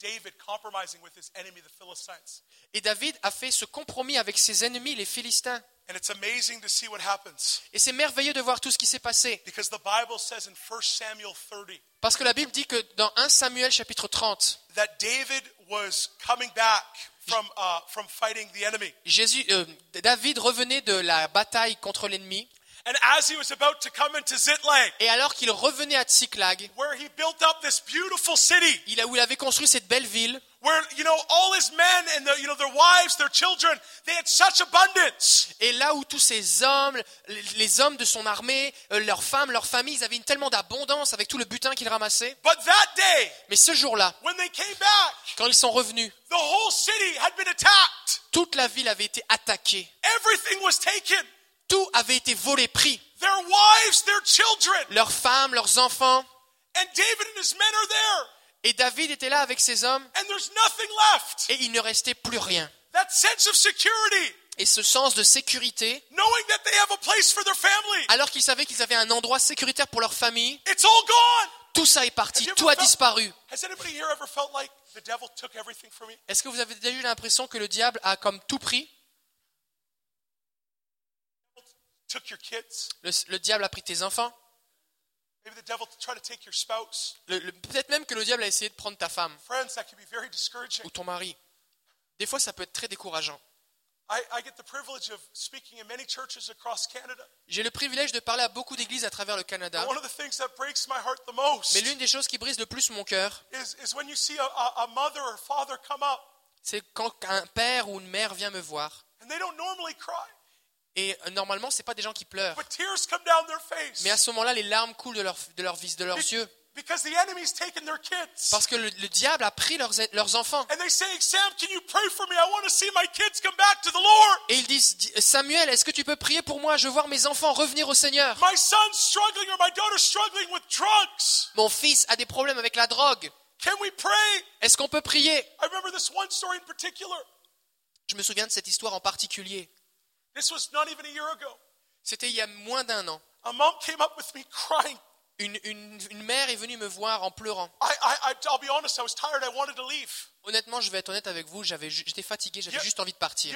And we see David compromising with his enemy, the Philistines. Et David a fait ce compromis avec ses ennemis, les Philistins. And it's amazing to see what happens Et c'est merveilleux de voir tout ce qui s'est passé. because the Bible says in 1 Samuel 30 Parce que la Bible dit que dans 1 Samuel chapitre 30, that David was coming back from, uh, from fighting the enemy. Jésus, euh, David revenait de la bataille contre l'ennemi. And as he was about to come into Ziklag, Et alors qu'il revenait à Tsiklag, where he built up this beautiful city, il a, où il avait construit cette belle ville, where, you know, all his men and, the, you know, their wives, their children, they had such abundance. et là où tous ces hommes, les, hommes de son armée, euh, leurs femmes, leurs familles, ils avaient une tellement d'abondance avec tout le butin qu'ils ramassaient. But that day, Mais ce jour-là, when they came back, quand ils sont revenus, the whole city had been attacked. toute la ville avait été attaquée. Everything was taken. Tout avait été volé, pris. Their wives, their children. Leurs femmes, leurs enfants. And David and his men are there. Et David était là avec ses hommes And there's nothing left. et il ne restait plus rien. That sense of security, Et ce sens de sécurité, knowing that they have a place for their family, alors qu'ils savaient qu'ils avaient un endroit sécuritaire pour leur famille, it's all gone. tout ça est parti, tout a felt- disparu. Has anybody here ever felt like the devil took everything from me? Est-ce que vous avez déjà eu l'impression que le diable a comme tout pris? Took your kids. le, le diable a pris tes enfants Maybe the devil tried to take your spouse. Le- le- Peut-être même que le diable a essayé de prendre ta femme Friends, that can be very discouraging. ou ton mari. Des fois, ça peut être très décourageant. I, I get the privilege of speaking in many churches across Canada. J'ai le privilège de parler à beaucoup d'églises à travers le Canada, And one of the things that breaks my heart the most mais l'une des choses qui brise le plus mon cœur, is, is when you see a, a, a mother or father come up c'est quand un père ou une mère vient me voir. Et euh, normalement, c'est pas des gens qui pleurent. Mais à ce moment-là, les larmes coulent de, leur, de, leur vis- de leurs yeux. because the enemy's taken their kids. Parce que le, le diable a pris leurs, leurs enfants. Et ils disent, Samuel, est-ce que tu peux prier pour moi? Je veux voir mes enfants revenir au Seigneur. My son's struggling or my daughter's struggling with drugs. Mon fils a des problèmes avec la drogue. Can we pray? Est-ce qu'on peut prier? I remember this one story in particular. Je me souviens de cette histoire en particulier. This was not even a year ago. C'était il y a moins d'un an. A mom came up with me crying. Une, une- une mère est venue me voir en pleurant. I, I, I, I'll be honest, I was tired. I wanted to leave. Honnêtement, je vais être honnête avec vous, j'étais fatigué, j'avais juste envie de partir.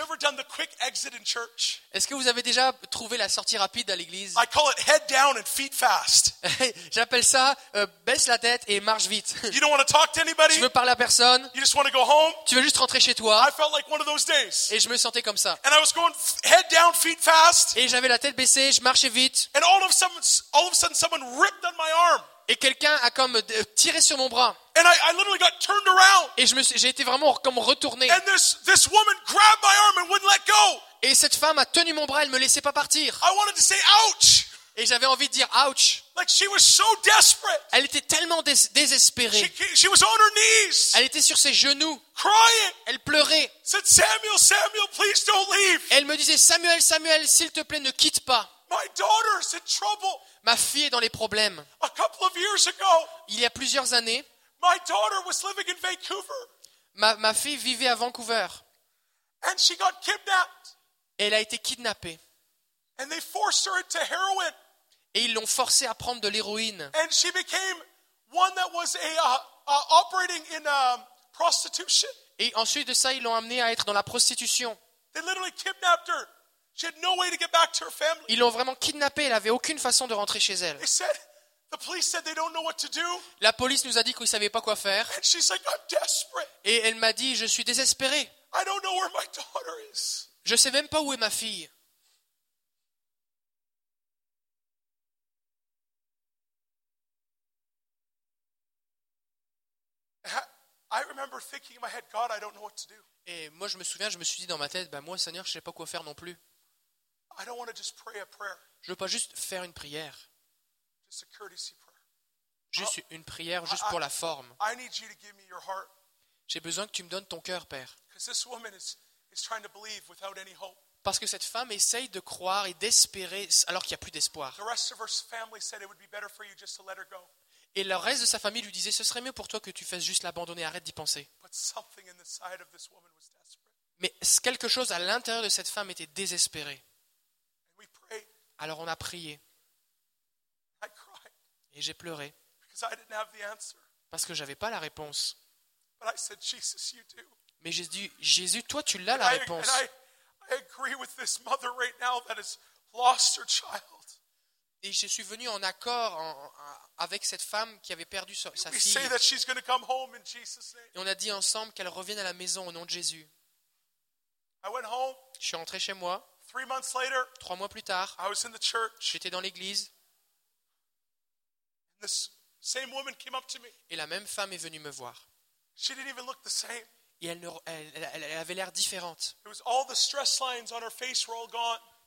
Est-ce que vous avez déjà trouvé la sortie rapide à l'église? I call it head down and feet fast. J'appelle ça euh, baisse la tête et marche vite. You don't want to talk to anybody? tu veux parler à personne, You just want to go home? tu veux juste rentrer chez toi? I felt like one of those days. Et je me sentais comme ça. And I was going f- head down, feet fast. Et j'avais la tête baissée, je marchais vite. And all of, some, all of a sudden, someone ripped on my arm. Et quelqu'un a comme euh, tiré sur mon bras. And I, I literally got turned around. Et je me suis- j'ai été vraiment comme retourné. And this, this woman grabbed my arm and wouldn't let go. Et cette femme a tenu mon bras, elle me laissait pas partir. I wanted to say, ouch. Et j'avais envie de dire ouch. Like she was so desperate. Elle était tellement dés- She, désespérée. she was on her knees, Elle était sur ses genoux. crying. Elle pleurait. Said, Samuel, Samuel, please don't leave. Elle me disait Samuel, Samuel, s'il te plaît, ne quitte pas. My daughter's in trouble. Ma fille est dans les problèmes. A couple of years ago, Il y a plusieurs années, my daughter was living in Vancouver ma, ma fille vivait à Vancouver. and she got kidnapped. Elle a été kidnappée. And they forced her into heroin. Et ils l'ont forcée à prendre de l'héroïne. And she became one that was a, uh, uh, operating in um, prostitution. Et ensuite de ça, ils l'ont amenée à être dans la prostitution. They literally kidnapped her. She had no way to get back to her family. Ils l'ont vraiment kidnappée. Elle avait aucune façon de rentrer chez elle. They said, the police said they don't know what to do. La police nous a dit qu'ils ne savaient pas quoi faire. And she's like, I'm desperate. Et elle m'a dit, je suis désespérée. I don't know where my daughter is. Je sais même pas où est ma fille. I remember thinking in my head, God, I don't know what to do. Et moi, je me souviens, je me suis dit dans ma tête, bah, moi, Seigneur, je sais pas quoi faire non plus. I don't want to just pray a prayer, Je veux pas juste faire une prière. just a courtesy prayer. Juste une prière, juste pour la forme. J'ai besoin que tu me donnes ton cœur, Père. Parce que cette femme essaye de croire et d'espérer alors qu'il n'y a plus d'espoir. Et le reste de sa famille lui disait, ce serait mieux pour toi que tu fasses juste l'abandonner, arrête d'y penser. But something in the side of this woman was desperate. Mais quelque chose à l'intérieur de cette femme était désespéré. Alors on a prié et j'ai pleuré parce que j'avais pas la réponse. Mais j'ai dit, Jésus, toi tu l'as la réponse. and I, I agree with this mother right now that has lost her child. Et je suis venu en accord en- en- avec cette femme qui avait perdu sa, sa fille. Et on a dit ensemble qu'elle revienne à la maison au nom de Jésus. I went home. Je suis rentré chez moi. Three months later, Trois mois plus tard, I was in the church. j'étais dans l'église This same woman came up to me. Et la même femme est venue me voir. She didn't even look the same. Et elle, ne- elle- elle- elle avait l'air différente.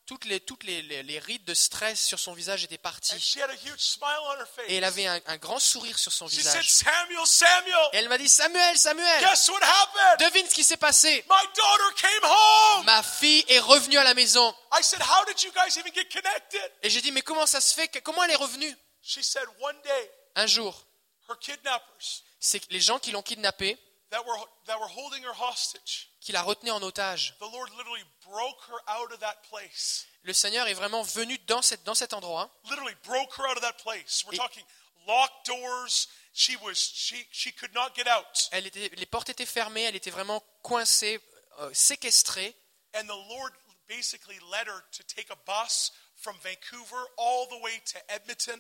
Toutes les, toutes les, les- les rides de stress sur son visage étaient parties. she had a huge smile on her face. Et elle avait un, un grand sourire sur son She said, visage. Samuel, Samuel, Et elle m'a dit, Samuel, Samuel, guess what happened? devine ce qui s'est passé. My daughter came home. Ma fille est revenue à la maison. I said, How did you guys even get connected? Et j'ai dit, mais comment ça se fait Comment elle est revenue? She said, One day, Un jour, her kidnappers c'est les gens qui l'ont kidnappée, that were, that were holding her hostage, qui la retenaient en otage, the Lord literally broke her out of that place. le Seigneur est vraiment venu dans, cette, dans cet endroit. Literally broke her out of that place. We're Et- talking locked doors. She was she she could not get out. Elle était, les portes étaient fermées, elle était vraiment coincée, euh, séquestrée. And the Lord basically led her to take a bus from Vancouver all the way to Edmonton.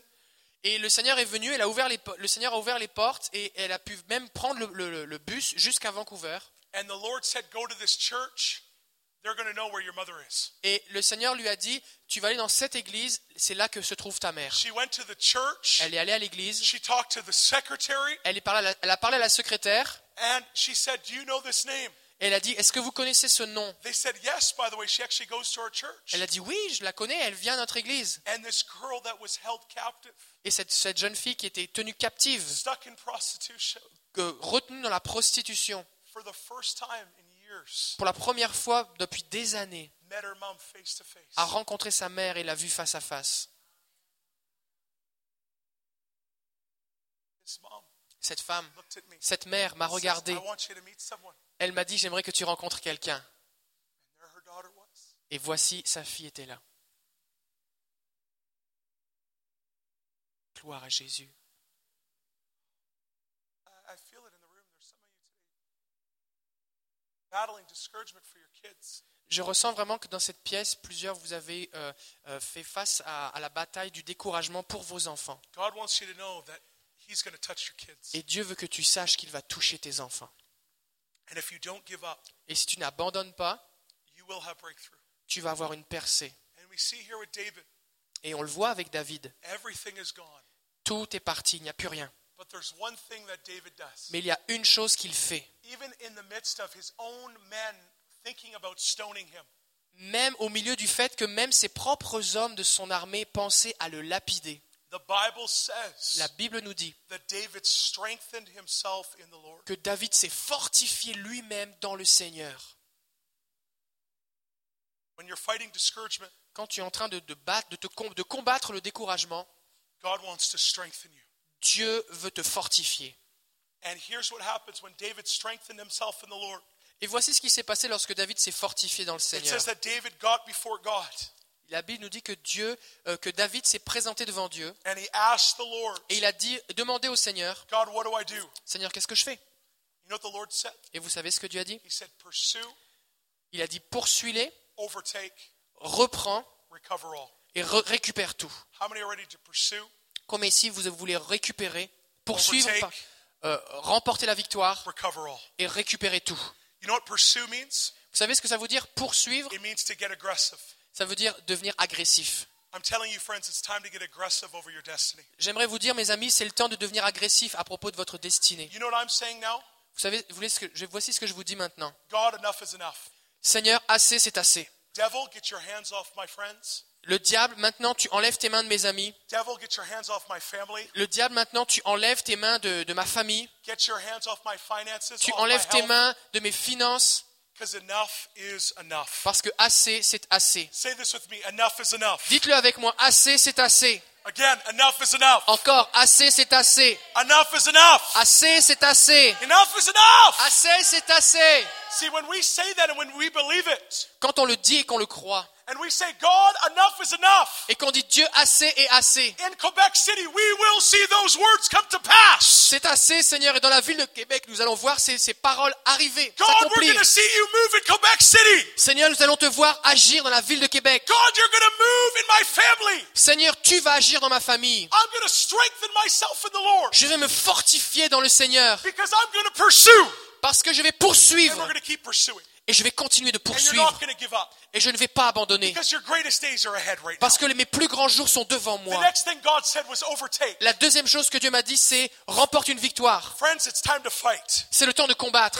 Et le Seigneur est venu, elle a ouvert les, le Seigneur a ouvert les portes et elle a pu même prendre le, le- le bus jusqu'à Vancouver. Et le Seigneur lui a dit, tu vas aller dans cette église, c'est là que se trouve ta mère. She went to the church. Elle est allée à l'église, elle a parlé à la secrétaire, And she said, Do you know this name? Elle a dit, est-ce que vous connaissez ce nom? They said, Yes, by the way. She actually goes to our church. Elle a dit, oui, je la connais, elle vient à notre église. And this girl that was held captive, Et cette, cette jeune fille qui était tenue captive, stuck in prostitution que- retenue dans la prostitution, for the first time in years, pour la première fois depuis des années, met her mom face to face. a rencontré sa mère et l'a vue face à face. Mom Cette femme, looked at me. cette mère m'a says, regardé. I want you to meet someone. Elle m'a dit, j'aimerais que tu rencontres quelqu'un. Et voici, sa fille était là. Gloire à Jésus. Je ressens vraiment que dans cette pièce, plusieurs vous avez euh, euh, fait face à, à la bataille du découragement pour vos enfants. Et Dieu veut que tu saches qu'il va toucher tes enfants. And if you don't give up, Et si tu n'abandonnes pas, you will have breakthrough. tu vas avoir une percée. And we see here with David, Et on le voit avec David. everything is gone. Tout est parti, il n'y a plus rien. But there's one thing that David does. Mais il y a une chose qu'il fait. Even in the midst of his own men thinking about stoning him, Même au milieu du fait que même ses propres hommes de son armée pensaient à le lapider. The Bible says La Bible nous dit that David strengthened himself in the Lord. que David s'est fortifié lui-même dans le Seigneur. When you're fighting discouragement, Quand tu es en train de, de battre, de, te de combattre le découragement. Dieu veut te fortifier. Et voici ce qui s'est passé lorsque David s'est fortifié dans le Seigneur. La Bible nous dit que Dieu, euh, que David s'est présenté devant Dieu and he asked the Lord, et il a dit, demandé au Seigneur, God, what do I do? Seigneur, qu'est-ce que je fais? You know what the Lord said? Et vous savez ce que Dieu a dit? He said, Pursue, Il a dit, poursuis-les, reprends recover all. et re- récupère tout. How many are ready to pursue, Comme ici, vous voulez récupérer, poursuivre, overtake, euh, remporter la victoire recover all? et récupérer tout. You know what pursue means? Vous savez ce que ça veut dire Poursuivre, It means to get aggressive. Ça veut dire devenir agressif. J'aimerais vous dire, mes amis, c'est le temps de devenir agressif à propos de votre destinée. Vous savez, vous voulez ce que, je- voici ce que je vous dis maintenant. Seigneur, assez, c'est assez. Le diable, maintenant, tu enlèves tes mains de mes amis. Le diable, maintenant, tu enlèves tes mains de, de ma famille. Tu enlèves tes mains de mes finances. Because enough is enough. Parce que assez, c'est assez. Say this with me. Enough is enough. Dites-le avec moi, assez, c'est assez. Again, enough is enough. Encore, assez, c'est assez. Enough is enough. Assez, c'est assez. Enough is enough. Assez, c'est assez. See, when we say that and when we believe it, Quand on le dit et qu'on le croit, and we say, God, enough is enough, et qu'on dit Dieu assez et assez, in Quebec City, we will see those words come to pass. c'est assez, Seigneur. Et dans la ville de Québec, nous allons voir ces, ces paroles arriver, God, we're going to see you move in Quebec City. Seigneur, nous allons te voir agir dans la ville de Québec. God, you're going to move in my family. Seigneur, tu vas agir dans ma famille. I'm going to strengthen myself in the Lord Je vais me fortifier dans le Seigneur because I'm going to pursue. parce que je vais And we're poursuivre going to keep pursuing. Et je vais continuer de poursuivre et je ne vais pas abandonner parce que mes plus grands jours sont devant The moi. next thing God said was overtake. La deuxième chose que Dieu m'a dit, c'est remporte une victoire. C'est le temps de combattre.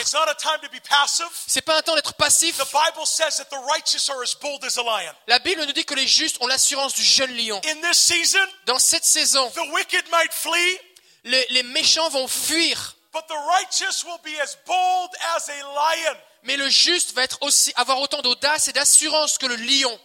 C'est pas un temps d'être passif. La Bible nous dit que les justes ont l'assurance du jeune lion. Dans cette saison, les méchants vont fuir, but the righteous will be as bold as a lion. Mais le juste va être aussi avoir autant d'audace et d'assurance que le lion.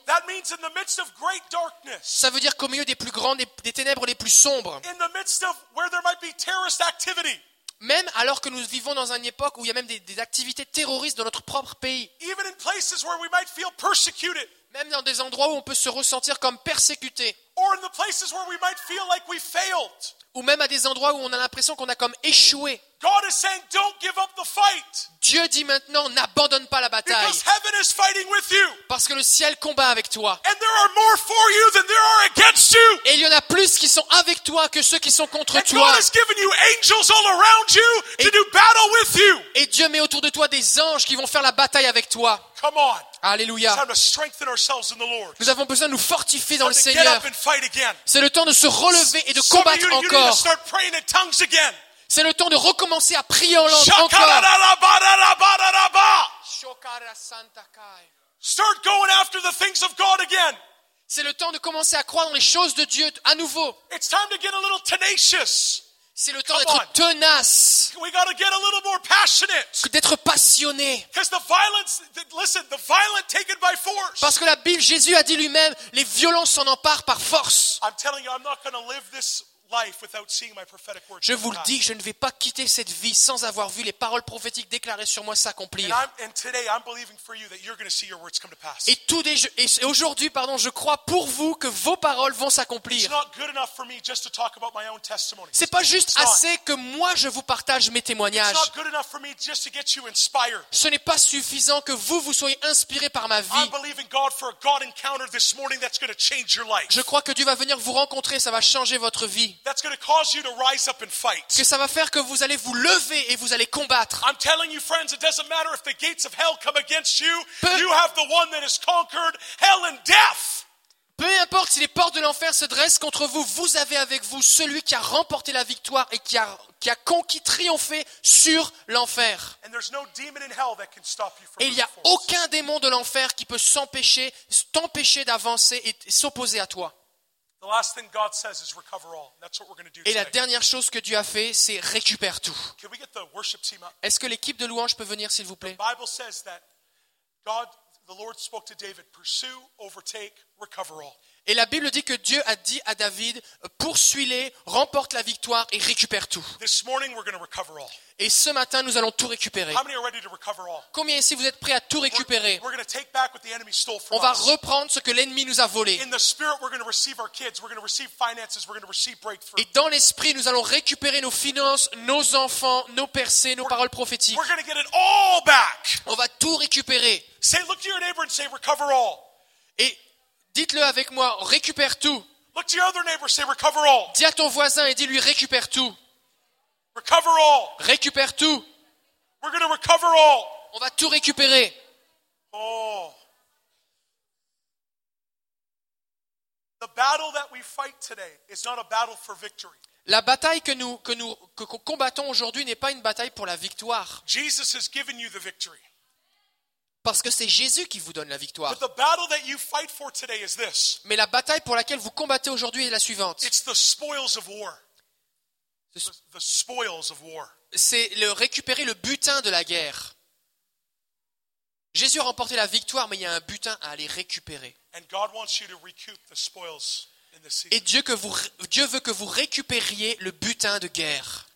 Ça veut dire qu'au milieu des plus grandes, des, ténèbres les plus sombres, in the midst of where there might be terrorist activity, même alors que nous vivons dans une époque où il y a même des, des activités terroristes dans notre propre pays, même dans des endroits où on peut se ressentir comme persécuté, ou même à des endroits où on a l'impression qu'on a comme échoué. God is saying, don't give up the fight Dieu dit maintenant, n'abandonne pas la bataille, because heaven is fighting with you. parce que le ciel combat avec toi. And there are more for you than there are against you. Et il y en a plus qui sont avec toi que ceux qui sont contre toi. God has given you angels all around you to Et- do battle with you. Et Dieu met autour de toi des anges qui vont faire la bataille avec toi. Come on. Alléluia. Nous avons besoin de nous fortifier dans le Seigneur. C'est le temps de se relever et de combattre encore. C'est le temps de recommencer à prier en langue encore. Shakarabarabarabara. Start going after the things of God again. C'est le temps de commencer à croire dans les choses de Dieu à nouveau. C'est le temps d'être tenace, d'être passionné. Because the violence, listen, the violent take it by force. Parce que la Bible, Jésus a dit lui-même, les violences s'en emparent par force. Je vous le dis, je ne vais pas quitter cette vie sans avoir vu les paroles prophétiques déclarées sur moi s'accomplir. And, I'm, and today I'm believing for you that you're going to see your words come to pass. Et, tout des- et aujourd'hui, pardon, je crois pour vous que vos paroles vont It's s'accomplir. not good enough for me just to talk about my own testimony. C'est pas juste assez que moi je vous partage mes It's témoignages. not good enough for me just to get you inspired. Ce n'est pas suffisant que vous vous soyez inspirés par ma vie. believing God for a God encounter this morning that's going to change your life. Je crois que Dieu va venir vous rencontrer, ça va changer votre vie. That's going to cause you to rise up and fight. Que ça va faire que vous allez vous lever et vous allez combattre. I'm telling you, friends, it doesn't matter if the gates of hell come against you. Peu- You have the one that has conquered hell and death. Peu importe si les portes de l'enfer se dressent contre vous, vous avez avec vous celui qui a remporté la victoire et qui a, qui a conquis, triomphé sur l'enfer. And there's no demon in hell that can stop you from Et il n'y a aucun démon de l'enfer qui peut s'empêcher, t'empêcher d'avancer et s'opposer à toi. Et la dernière chose que Dieu a fait, c'est récupère tout. Can we get the worship team up? Est-ce que l'équipe de louange peut venir, s'il vous plaît? Et la Bible dit que Dieu a dit à David, poursuis-les, remporte la victoire et récupère tout. Et ce matin, nous allons tout récupérer. Combien ici vous êtes prêts à tout récupérer? We're going to take back what the enemy stole from On va reprendre ce que l'ennemi nous a volé. In the spirit, we're going to receive our kids. We're going to receive finances. We're going to receive breakthrough. Et dans l'esprit, nous allons récupérer nos finances, nos enfants, nos percées, nos paroles prophétiques. On va tout récupérer. Say, look to your neighbor and say, recover all. Et dites-le avec moi, récupère tout. Look to your other neighbor, say, recover all. Dis à ton voisin et dis-lui, récupère tout. Recover all. Récupère tout. We're to recover all. On va tout récupérer. Oh. The battle that we fight today is not a battle for victory. La bataille que nous, que nous que- que combattons aujourd'hui n'est pas une bataille pour la victoire, Jesus has given you the victory. Parce que c'est Jésus qui vous donne la victoire. Mais la bataille pour laquelle vous combattez aujourd'hui est la suivante. C'est le récupérer le butin de la guerre. Jésus a remporté la victoire, mais il y a un butin à aller récupérer. Et Dieu, que vous, Dieu veut que vous récupériez le butin de guerre.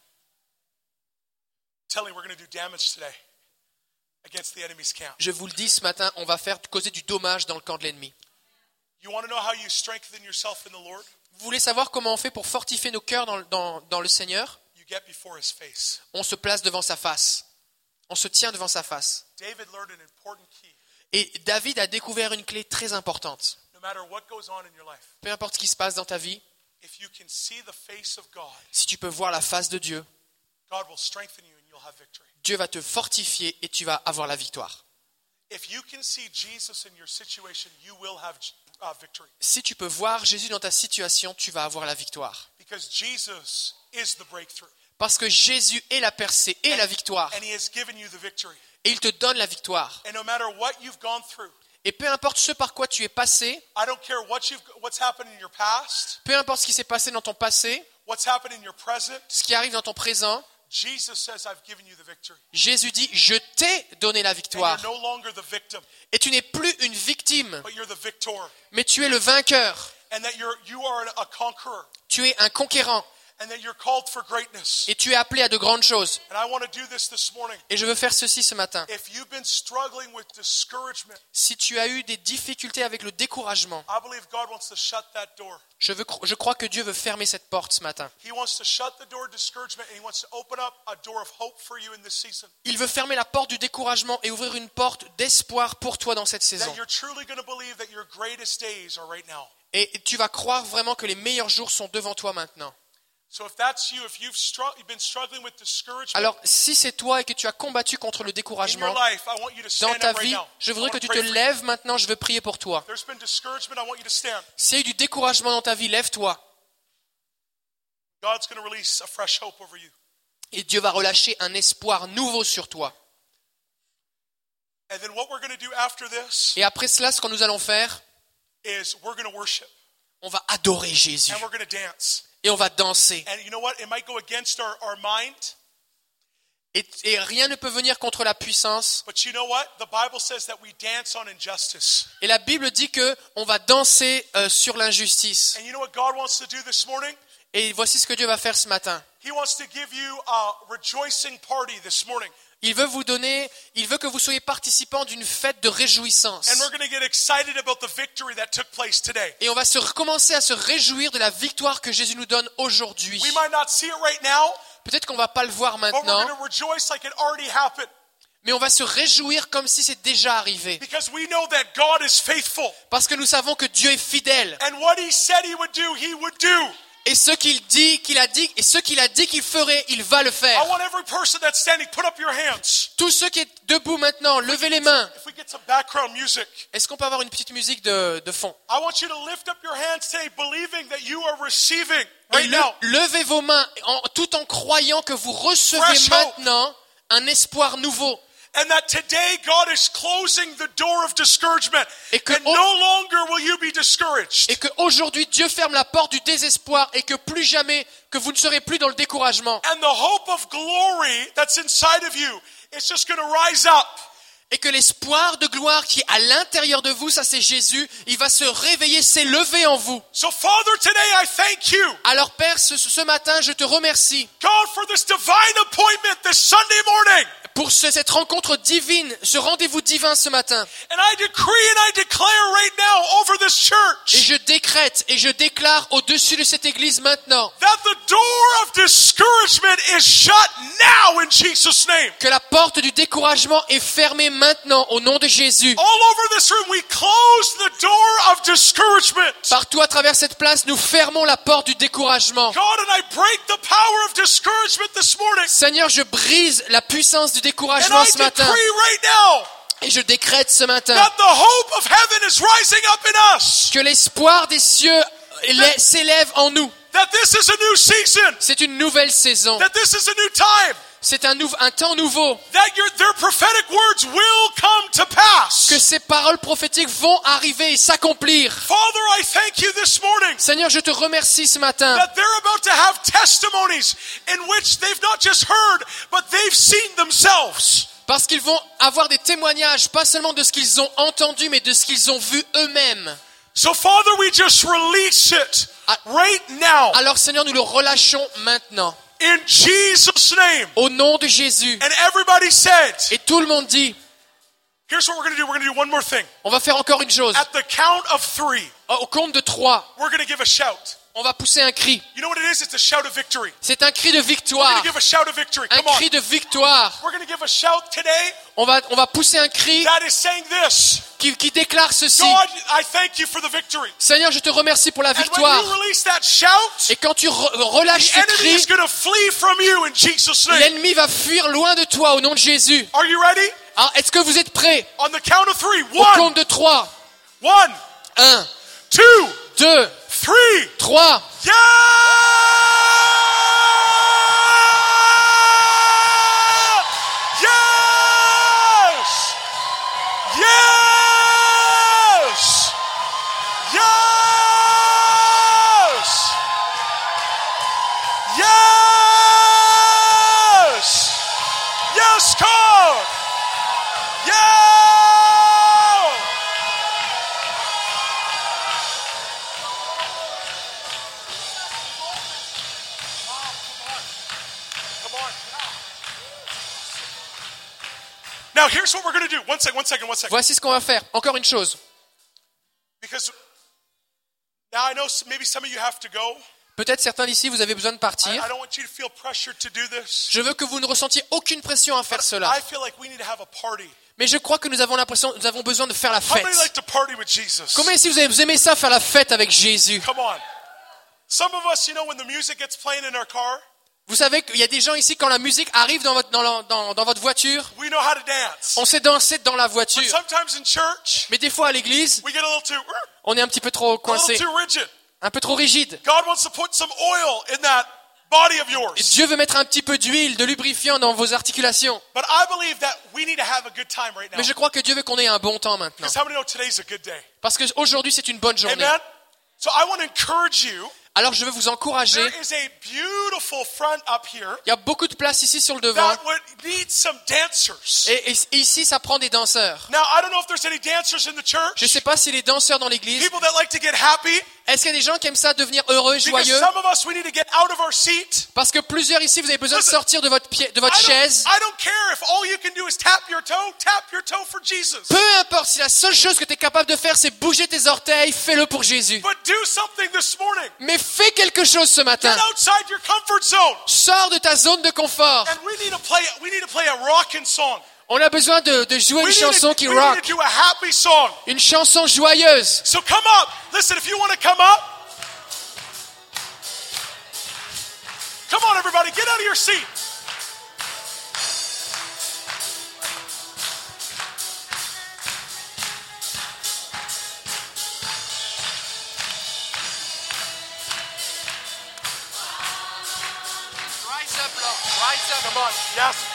Je vous le dis ce matin, on va faire causer du dommage dans le camp de l'ennemi. Vous voulez savoir comment on fait pour fortifier nos cœurs dans, dans- dans le Seigneur? You get before his face. On se place devant sa face. On se tient devant sa face. Et David a découvert une clé très importante. No matter what goes on in your life, Peu importe ce qui se passe dans ta vie, si tu peux voir la face de Dieu, Dieu va te fortifier et tu vas avoir la victoire. Uh. Si tu peux voir Jésus dans ta situation, tu vas avoir la victoire. Parce que Jésus est la percée et la victoire. And he has given you the victory. Et il te donne la victoire. And no matter what you've gone through, Et peu importe ce par quoi tu es passé, peu importe ce qui s'est passé dans ton passé, what's happened in your present, ce qui arrive dans ton présent, Jesus says, I've given you the victory. Jésus dit, je t'ai donné la victoire. Et tu n'es plus une victime, mais tu es le vainqueur. And that you're, you are a conqueror. Tu es un conquérant. Et tu es appelé à de grandes choses. Et je veux faire ceci ce matin. Si tu as eu des difficultés avec le découragement, je, veux, je crois que Dieu veut fermer cette porte ce matin. Il veut fermer la porte du découragement et ouvrir une porte d'espoir pour toi dans cette saison. Et tu vas croire vraiment que les meilleurs jours sont devant toi maintenant. Alors, si c'est toi et que tu as combattu contre le découragement dans ta vie, je voudrais que tu te lèves maintenant, je veux prier pour toi. If There's been discouragement. I want you to stand. S'il y a eu du découragement dans ta vie, lève-toi. Et Dieu va relâcher un espoir nouveau sur toi. Et après cela, ce que nous allons faire, on va adorer Jésus. Et on va danser. And you know what? It might go against our, our mind, Et, et rien ne peut venir contre la puissance. but you know what? The Bible says that we dance on injustice. Et la Bible dit que on va danser euh, sur l'injustice. And you know what God wants to do this morning? Et voici ce que Dieu va faire ce matin. He wants to give you a rejoicing party this morning. Il veut vous donner, il veut que vous soyez participants d'une fête de réjouissance. Et on va se recommencer à se réjouir de la victoire que Jésus nous donne aujourd'hui. We might not see it right now, Peut-être qu'on va pas le voir maintenant, going to rejoice like it already happened mais on va se réjouir comme si c'est déjà arrivé. because we know that God is faithful. Parce que nous savons que Dieu est fidèle. Et ce qu'il dit, qu'il a dit, et ce qu'il a dit qu'il ferait, il va le faire. Tous ceux qui sont debout maintenant, levez les mains. Est-ce qu'on peut avoir une petite musique de, de fond? Et le- levez vos mains en- tout en croyant que vous recevez maintenant un espoir nouveau. And that today God is closing the door of discouragement. Et que and au- no longer will you be discouraged. Et qu'aujourd'hui Dieu ferme la porte du désespoir et que plus jamais, que vous ne serez plus dans le découragement. And the hope of glory that's inside of you is just going to rise up. Et que l'espoir de gloire qui est à l'intérieur de vous, ça c'est Jésus, il va se réveiller, s'élever en vous. So, Father, today I thank you, Alors Père, ce, ce matin, je te remercie Pour ce- cette rencontre divine, ce rendez-vous divin ce matin. And I decree and I declare right now over this Et church je décrète et je déclare au-dessus de cette église maintenant que la porte du découragement est fermée maintenant au nom de Jésus. Partout à travers cette place, nous fermons la porte du découragement. Seigneur, je brise la puissance du découragement ce matin. decree right now Et je décrète ce matin that the hope of heaven is rising up in us. que l'espoir des cieux lè- s'élève en nous. That this is a new season. C'est une nouvelle saison. C'est un, temps nouveau. Que ces paroles prophétiques vont arriver et s'accomplir. Seigneur, je te remercie ce matin parce qu'ils vont avoir des témoignages, pas seulement de ce qu'ils ont entendu, mais de ce qu'ils ont vu eux-mêmes. So, Father, we just release it Ah. right now Alors Seigneur, nous le relâchons maintenant. In Jesus' name. Au nom de Jésus. And everybody said, Et tout le monde dit, here's what we're going to do. We're going to do one more thing. on va faire encore une chose. At the count of three, Au compte de trois, we're going to give a shout. On va pousser un cri. C'est un cri de victoire. to give a shout of victory. Un cri de victoire. We're going to give a shout today On va, on va pousser un cri that is saying this qui, qui déclare ceci. God, I thank you for the victory. Seigneur, je te remercie pour la victoire. Et quand tu re- relâches ce cri, l'ennemi va fuir loin de toi au nom de Jésus. Alors, est-ce que vous êtes prêts? On the count of three. Au compte de trois. one, Un, deux, three. trois. Voici ce qu'on va faire. Encore une chose. Because now I know s- maybe some of you have to go. Peut-être certains d'ici, vous avez besoin de partir. I don't want you to feel pressured to do this. Je veux que vous ne ressentiez aucune pression à faire cela. I feel like we need to have a party. Mais je crois que nous avons l'impression, nous avons besoin de faire la fête. Combien ici vous avez- aimez ça, faire la fête avec Jésus? Vous savez qu'il y a des gens ici, quand la musique arrive dans votre, dans la- dans- dans votre voiture, we know how to dance. on sait danser dans la voiture. church, Mais des fois à l'église, on est un petit peu trop coincé, un peu trop rigide. God wants to put some oil in that body of yours. Et Dieu veut mettre un petit peu d'huile, de lubrifiant dans vos articulations. Mais je crois que Dieu veut qu'on ait un bon temps maintenant. Parce qu'aujourd'hui, c'est une bonne journée. Alors je veux vous encourager. There is a beautiful front up here Il y a beaucoup de place ici sur le devant. Et, et- et ici, ça prend des danseurs. Now, I don't know if there's any dancers in the church. Je ne sais pas si les danseurs dans l'église, People that like to get happy. est-ce qu'il y a des gens qui aiment ça devenir heureux, joyeux? some of us, we need to get out of our seat. Parce que plusieurs ici, vous avez besoin de sortir de votre, pied, de votre I don't, chaise. I don't care if all you can do is tap your toe, tap your toe for Jesus. Peu importe si la seule chose que tu es capable de faire, c'est bouger tes orteils, fais-le pour Jésus. But do something this morning. Mais fais quelque chose ce matin. Sors de ta zone de confort. On a besoin de, de jouer We une chanson to, qui rock, une chanson joyeuse. So come up. Listen, if you want to come up, come on, everybody, get out of your seat. Rise up, Lord. Rise up. Come on. Yes.